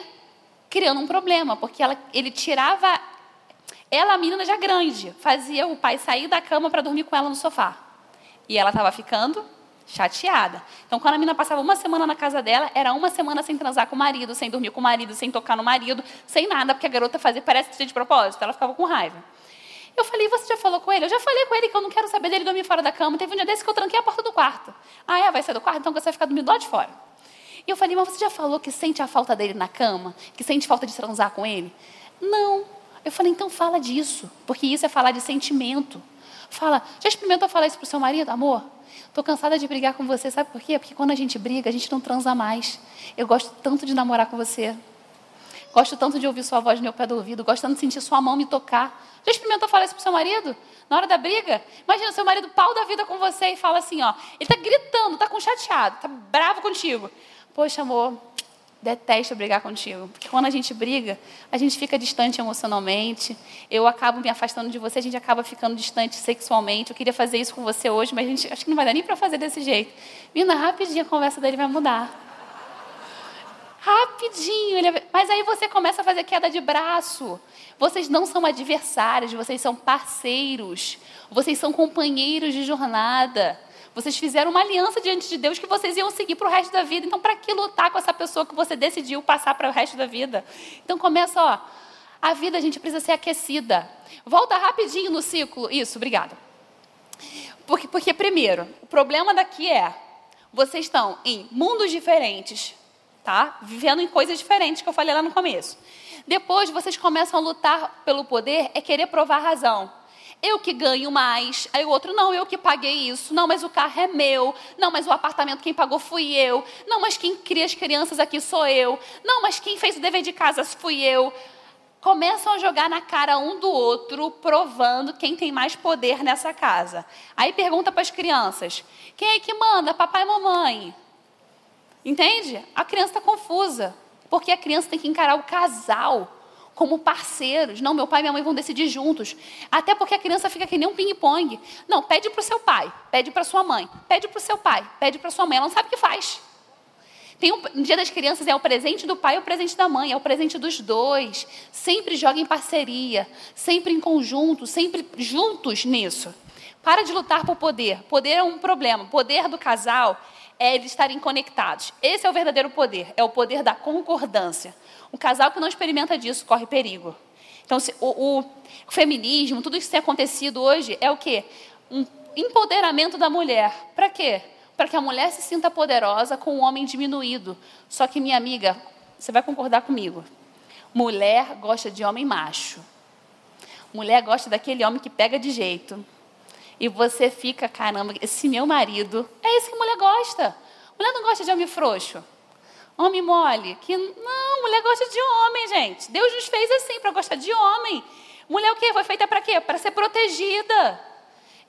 criando um problema, porque ela, ele tirava. Ela, a menina já grande, fazia o pai sair da cama para dormir com ela no sofá. E ela estava ficando chateada. Então, quando a menina passava uma semana na casa dela, era uma semana sem transar com o marido, sem dormir com o marido, sem tocar no marido, sem nada, porque a garota fazia, parece que tinha de propósito, ela ficava com raiva. Eu falei, você já falou com ele? Eu já falei com ele que eu não quero saber dele dormir fora da cama. Teve um dia desse que eu tranquei a porta do quarto. Ah, é? Vai sair do quarto? Então você vai ficar dormindo lá de fora. E eu falei, mas você já falou que sente a falta dele na cama? Que sente falta de transar com ele? Não. Eu falei, então fala disso, porque isso é falar de sentimento. Fala, já experimentou falar isso para o seu marido? Amor, Estou cansada de brigar com você, sabe por quê? Porque quando a gente briga, a gente não transa mais. Eu gosto tanto de namorar com você. Gosto tanto de ouvir sua voz no meu pé do ouvido, gosto tanto de sentir sua mão me tocar. Já experimentou falar isso pro seu marido? Na hora da briga? Imagina seu marido pau da vida com você e fala assim, ó, ele tá gritando, tá com chateado, tá bravo contigo. Poxa, amor, detesto brigar contigo. Porque quando a gente briga, a gente fica distante emocionalmente. Eu acabo me afastando de você, a gente acaba ficando distante sexualmente. Eu queria fazer isso com você hoje, mas a gente, acho que não vai dar nem para fazer desse jeito. Mina, rapidinho a conversa dele vai mudar. Rapidinho. Ele... Mas aí você começa a fazer queda de braço. Vocês não são adversários, vocês são parceiros. Vocês são companheiros de jornada. Vocês fizeram uma aliança diante de Deus que vocês iam seguir para o resto da vida. Então, para que lutar com essa pessoa que você decidiu passar para o resto da vida? Então, começa, ó. A vida a gente precisa ser aquecida. Volta rapidinho no ciclo. Isso, obrigada. Porque, porque primeiro, o problema daqui é vocês estão em mundos diferentes, tá? Vivendo em coisas diferentes que eu falei lá no começo. Depois vocês começam a lutar pelo poder, é querer provar a razão. Eu que ganho mais. Aí o outro, não, eu que paguei isso. Não, mas o carro é meu. Não, mas o apartamento quem pagou fui eu. Não, mas quem cria as crianças aqui sou eu. Não, mas quem fez o dever de casa fui eu. Começam a jogar na cara um do outro, provando quem tem mais poder nessa casa. Aí pergunta para as crianças: quem é que manda? Papai e mamãe. Entende? A criança está confusa. Porque a criança tem que encarar o casal como parceiros. Não, meu pai e minha mãe vão decidir juntos. Até porque a criança fica que nem um ping-pong. Não, pede para o seu pai, pede para sua mãe, pede para o seu pai, pede para sua mãe. Ela não sabe o que faz. Tem um, no Dia das Crianças é o presente do pai e o presente da mãe, é o presente dos dois. Sempre joga em parceria, sempre em conjunto, sempre juntos nisso. Para de lutar por poder. Poder é um problema. Poder do casal é eles estarem conectados. Esse é o verdadeiro poder, é o poder da concordância. Um casal que não experimenta disso corre perigo. Então, se, o, o, feminismo, tudo isso que tem acontecido hoje é o quê? Um empoderamento da mulher. Para quê? Para que a mulher se sinta poderosa com o homem diminuído. Só que, minha amiga, você vai concordar comigo. Mulher gosta de homem macho. Mulher gosta daquele homem que pega de jeito. E você fica, caramba, esse meu marido, é isso que mulher gosta. Mulher não gosta de homem frouxo. Homem mole. Que não, mulher gosta de homem, gente. Deus nos fez assim para gostar de homem. Mulher o quê? Foi feita para quê? Para ser protegida.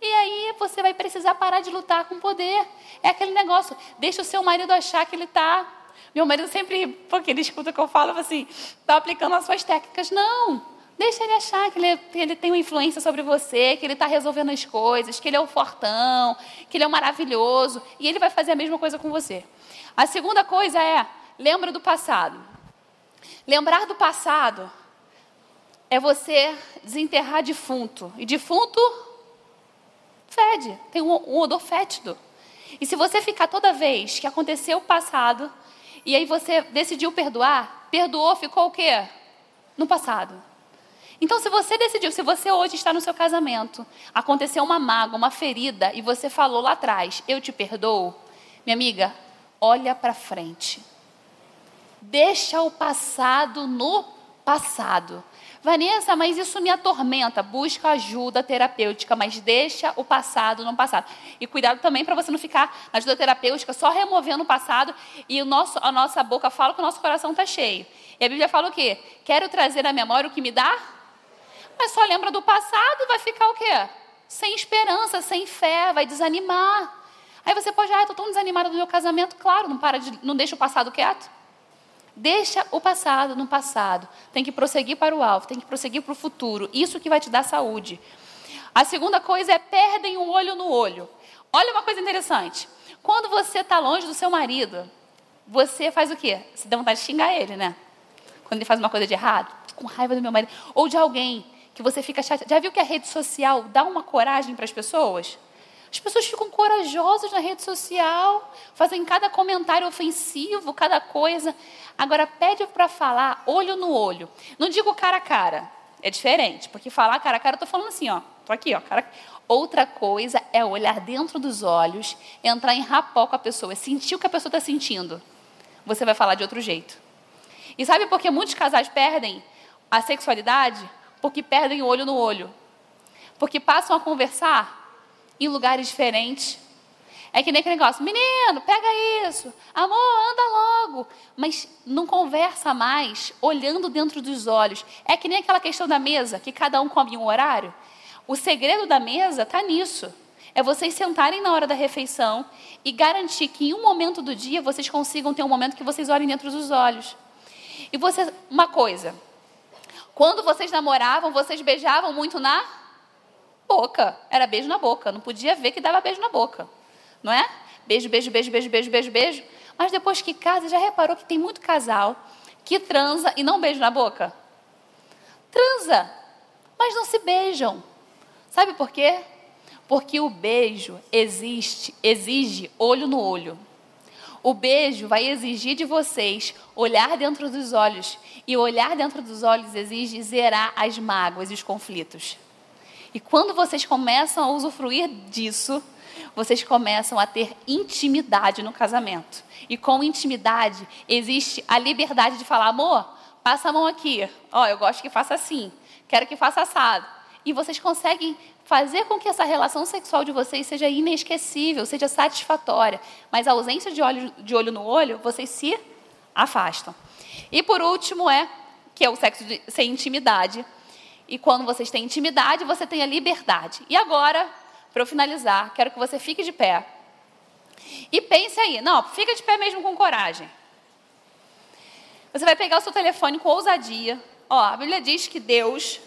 E aí você vai precisar parar de lutar com poder. É aquele negócio, deixa o seu marido achar que ele está. Meu marido sempre, porque ele escuta o que eu falo, assim, está aplicando as suas técnicas. Não, deixa ele achar que ele, que ele tem uma influência sobre você, que ele está resolvendo as coisas, que ele é o fortão, que ele é o maravilhoso. E ele vai fazer a mesma coisa com você. A segunda coisa é, lembra do passado. Lembrar do passado é você desenterrar defunto. E defunto fede, tem um, um odor fétido. E se você ficar toda vez que aconteceu o passado, e aí você decidiu perdoar, perdoou, ficou o quê? No passado. Então, se você decidiu, se você hoje está no seu casamento, aconteceu uma mágoa, uma ferida, e você falou lá atrás, eu te perdoo, minha amiga, olha para frente. Deixa o passado no passado. Vanessa, mas isso me atormenta. Busca ajuda terapêutica, mas deixa o passado no passado. E cuidado também para você não ficar na ajuda terapêutica só removendo o passado e o nosso, a nossa boca fala que o nosso coração está cheio. E a Bíblia fala o quê? Quero trazer à memória o que me dá? Mas só lembra do passado, vai ficar o quê? Sem esperança, sem fé, vai desanimar. Aí você pode, ah, estou tão desanimada do meu casamento. Claro, não, para de, não deixa o passado quieto. Deixa o passado no passado. Tem que prosseguir para o alvo, tem que prosseguir para o futuro. Isso que vai te dar saúde. A segunda coisa é perdem o olho no olho. Olha uma coisa interessante. Quando você está longe do seu marido, você faz o quê? Você dá vontade de xingar ele, né? Quando ele faz uma coisa de errado, com raiva do meu marido. Ou de alguém que você fica chateado. Já viu que a rede social dá uma coragem para as pessoas? As pessoas ficam corajosas na rede social, fazem cada comentário ofensivo, cada coisa. Agora, pede para falar olho no olho. Não digo cara a cara, é diferente, porque falar cara a cara, eu estou falando assim, ó, estou aqui, ó, cara. Outra coisa é olhar dentro dos olhos, entrar em rapó com a pessoa, sentir o que a pessoa está sentindo. Você vai falar de outro jeito. E sabe por que muitos casais perdem a sexualidade? Porque perdem o olho no olho. Porque passam a conversar em lugares diferentes. É que nem aquele negócio, menino, pega isso, amor, anda logo. Mas não conversa mais olhando dentro dos olhos. É que nem aquela questão da mesa, que cada um come um horário. O segredo da mesa está nisso. É vocês sentarem na hora da refeição e garantir que em um momento do dia vocês consigam ter um momento que vocês olhem dentro dos olhos. E você, uma coisa, quando vocês namoravam, vocês beijavam muito na boca. Era beijo na boca. Não podia ver que dava beijo na boca não é? Beijo, beijo, beijo, beijo, beijo, beijo, beijo. Mas depois que casa, já reparou que tem muito casal que transa e não beija na boca? Transa, mas não se beijam. Sabe por quê? Porque o beijo existe, exige olho no olho. O beijo vai exigir de vocês olhar dentro dos olhos. E olhar dentro dos olhos exige zerar as mágoas e os conflitos. E quando vocês começam a usufruir disso, vocês começam a ter intimidade no casamento. E com intimidade existe a liberdade de falar: amor, passa a mão aqui. Ó, oh, eu gosto que faça assim. Quero que faça assado. E vocês conseguem fazer com que essa relação sexual de vocês seja inesquecível, seja satisfatória. Mas a ausência de olho, de olho no olho, vocês se afastam. E por último é que é o sexo de, sem intimidade. E quando vocês têm intimidade, você tem a liberdade. E agora, para eu finalizar, quero que você fique de pé. E pense aí, não, fica de pé mesmo com coragem. Você vai pegar o seu telefone com ousadia. Ó, a Bíblia diz que Deus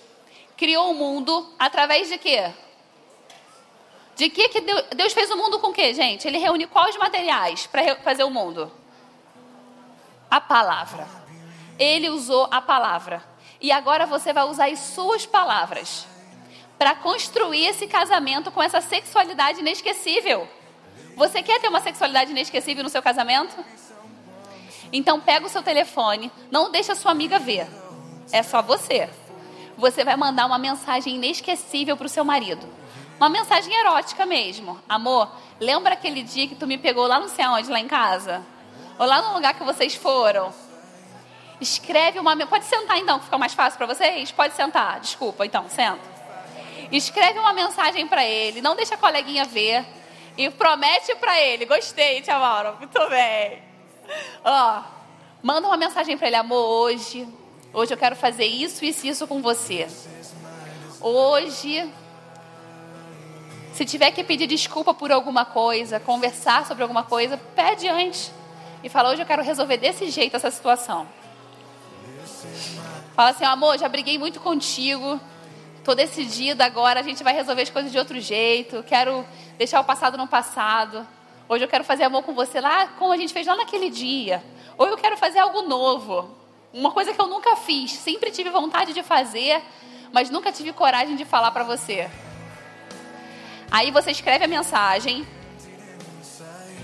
criou o mundo através de quê? De que, que Deus fez o mundo com o quê, gente? Ele reúne quais materiais para fazer o mundo? A palavra. Ele usou a palavra. E agora você vai usar as suas palavras para construir esse casamento com essa sexualidade inesquecível. Você quer ter uma sexualidade inesquecível no seu casamento? Então pega o seu telefone, não deixa a sua amiga ver. É só você. Você vai mandar uma mensagem inesquecível para o seu marido. Uma mensagem erótica mesmo. Amor, lembra aquele dia que tu me pegou lá não sei aonde, lá em casa? Ou lá no lugar que vocês foram? Escreve uma. Pode sentar então, que fica mais fácil para vocês? Pode sentar. Desculpa, então, senta. Escreve uma mensagem para ele, não deixa a coleguinha ver. E promete para ele. Gostei, tia Maura. Muito bem. Ó, manda uma mensagem para ele, amor, hoje. Hoje eu quero fazer isso, isso, isso com você. Hoje, se tiver que pedir desculpa por alguma coisa, conversar sobre alguma coisa, pede antes. E fala, hoje eu quero resolver desse jeito essa situação. Fala assim, amor, já briguei muito contigo. Estou decidida agora, a gente vai resolver as coisas de outro jeito. Quero deixar o passado no passado. Hoje eu quero fazer amor com você lá, como a gente fez lá naquele dia. Ou eu quero fazer algo novo. Uma coisa que eu nunca fiz. Sempre tive vontade de fazer, mas nunca tive coragem de falar para você. Aí você escreve a mensagem.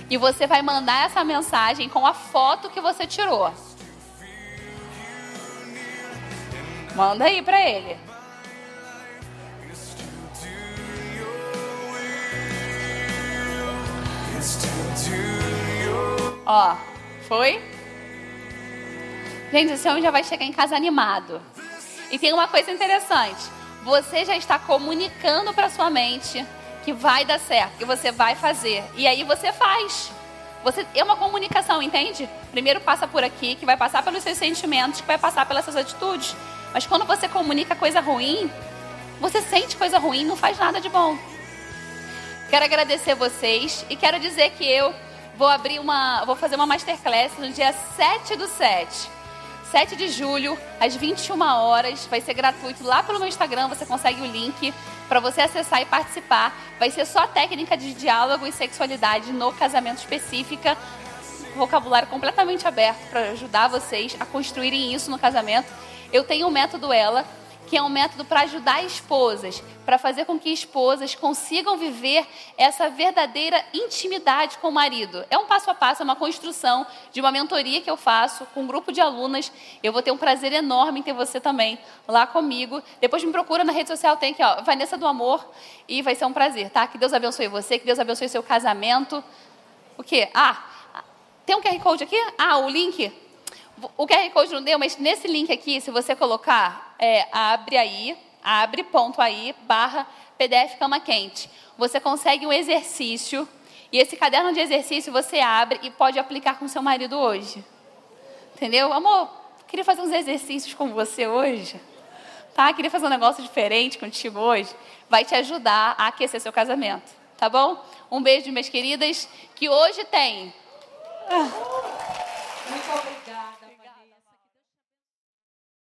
E você vai mandar essa mensagem com a foto que você tirou. Manda aí para ele. Ó, foi? Gente, esse homem já vai chegar em casa animado. E tem uma coisa interessante. Você já está comunicando para sua mente que vai dar certo, que você vai fazer. E aí você faz. Você é uma comunicação, entende? Primeiro passa por aqui, que vai passar pelos seus sentimentos, que vai passar pelas suas atitudes. Mas quando você comunica coisa ruim, você sente coisa ruim, não faz nada de bom. Quero agradecer vocês e quero dizer que eu vou abrir uma, vou fazer uma masterclass no dia 7 do 7. 7 de julho, às 21 horas, vai ser gratuito lá pelo meu Instagram, você consegue o link para você acessar e participar. Vai ser só técnica de diálogo e sexualidade no casamento específica, vocabulário completamente aberto para ajudar vocês a construírem isso no casamento. Eu tenho o método ela, que é um método para ajudar esposas, para fazer com que esposas consigam viver essa verdadeira intimidade com o marido. É um passo a passo, é uma construção de uma mentoria que eu faço com um grupo de alunas. Eu vou ter um prazer enorme em ter você também lá comigo. Depois me procura na rede social, tem aqui, ó, Vanessa do Amor, e vai ser um prazer, tá? Que Deus abençoe você, que Deus abençoe seu casamento. O quê? Ah, tem um QR Code aqui? Ah, o link o QR Code não deu, mas nesse link aqui, se você colocar, é, abre aí, abre ponto aí, barra PDF Cama Quente. Você consegue um exercício E esse caderno de exercício você abre e pode aplicar com seu marido hoje. Entendeu? Amor, queria fazer uns exercícios com você hoje. Tá? Queria fazer um negócio diferente contigo hoje. Vai te ajudar a aquecer seu casamento. Tá bom? Um beijo, minhas queridas, que hoje tem. Muito obrigada.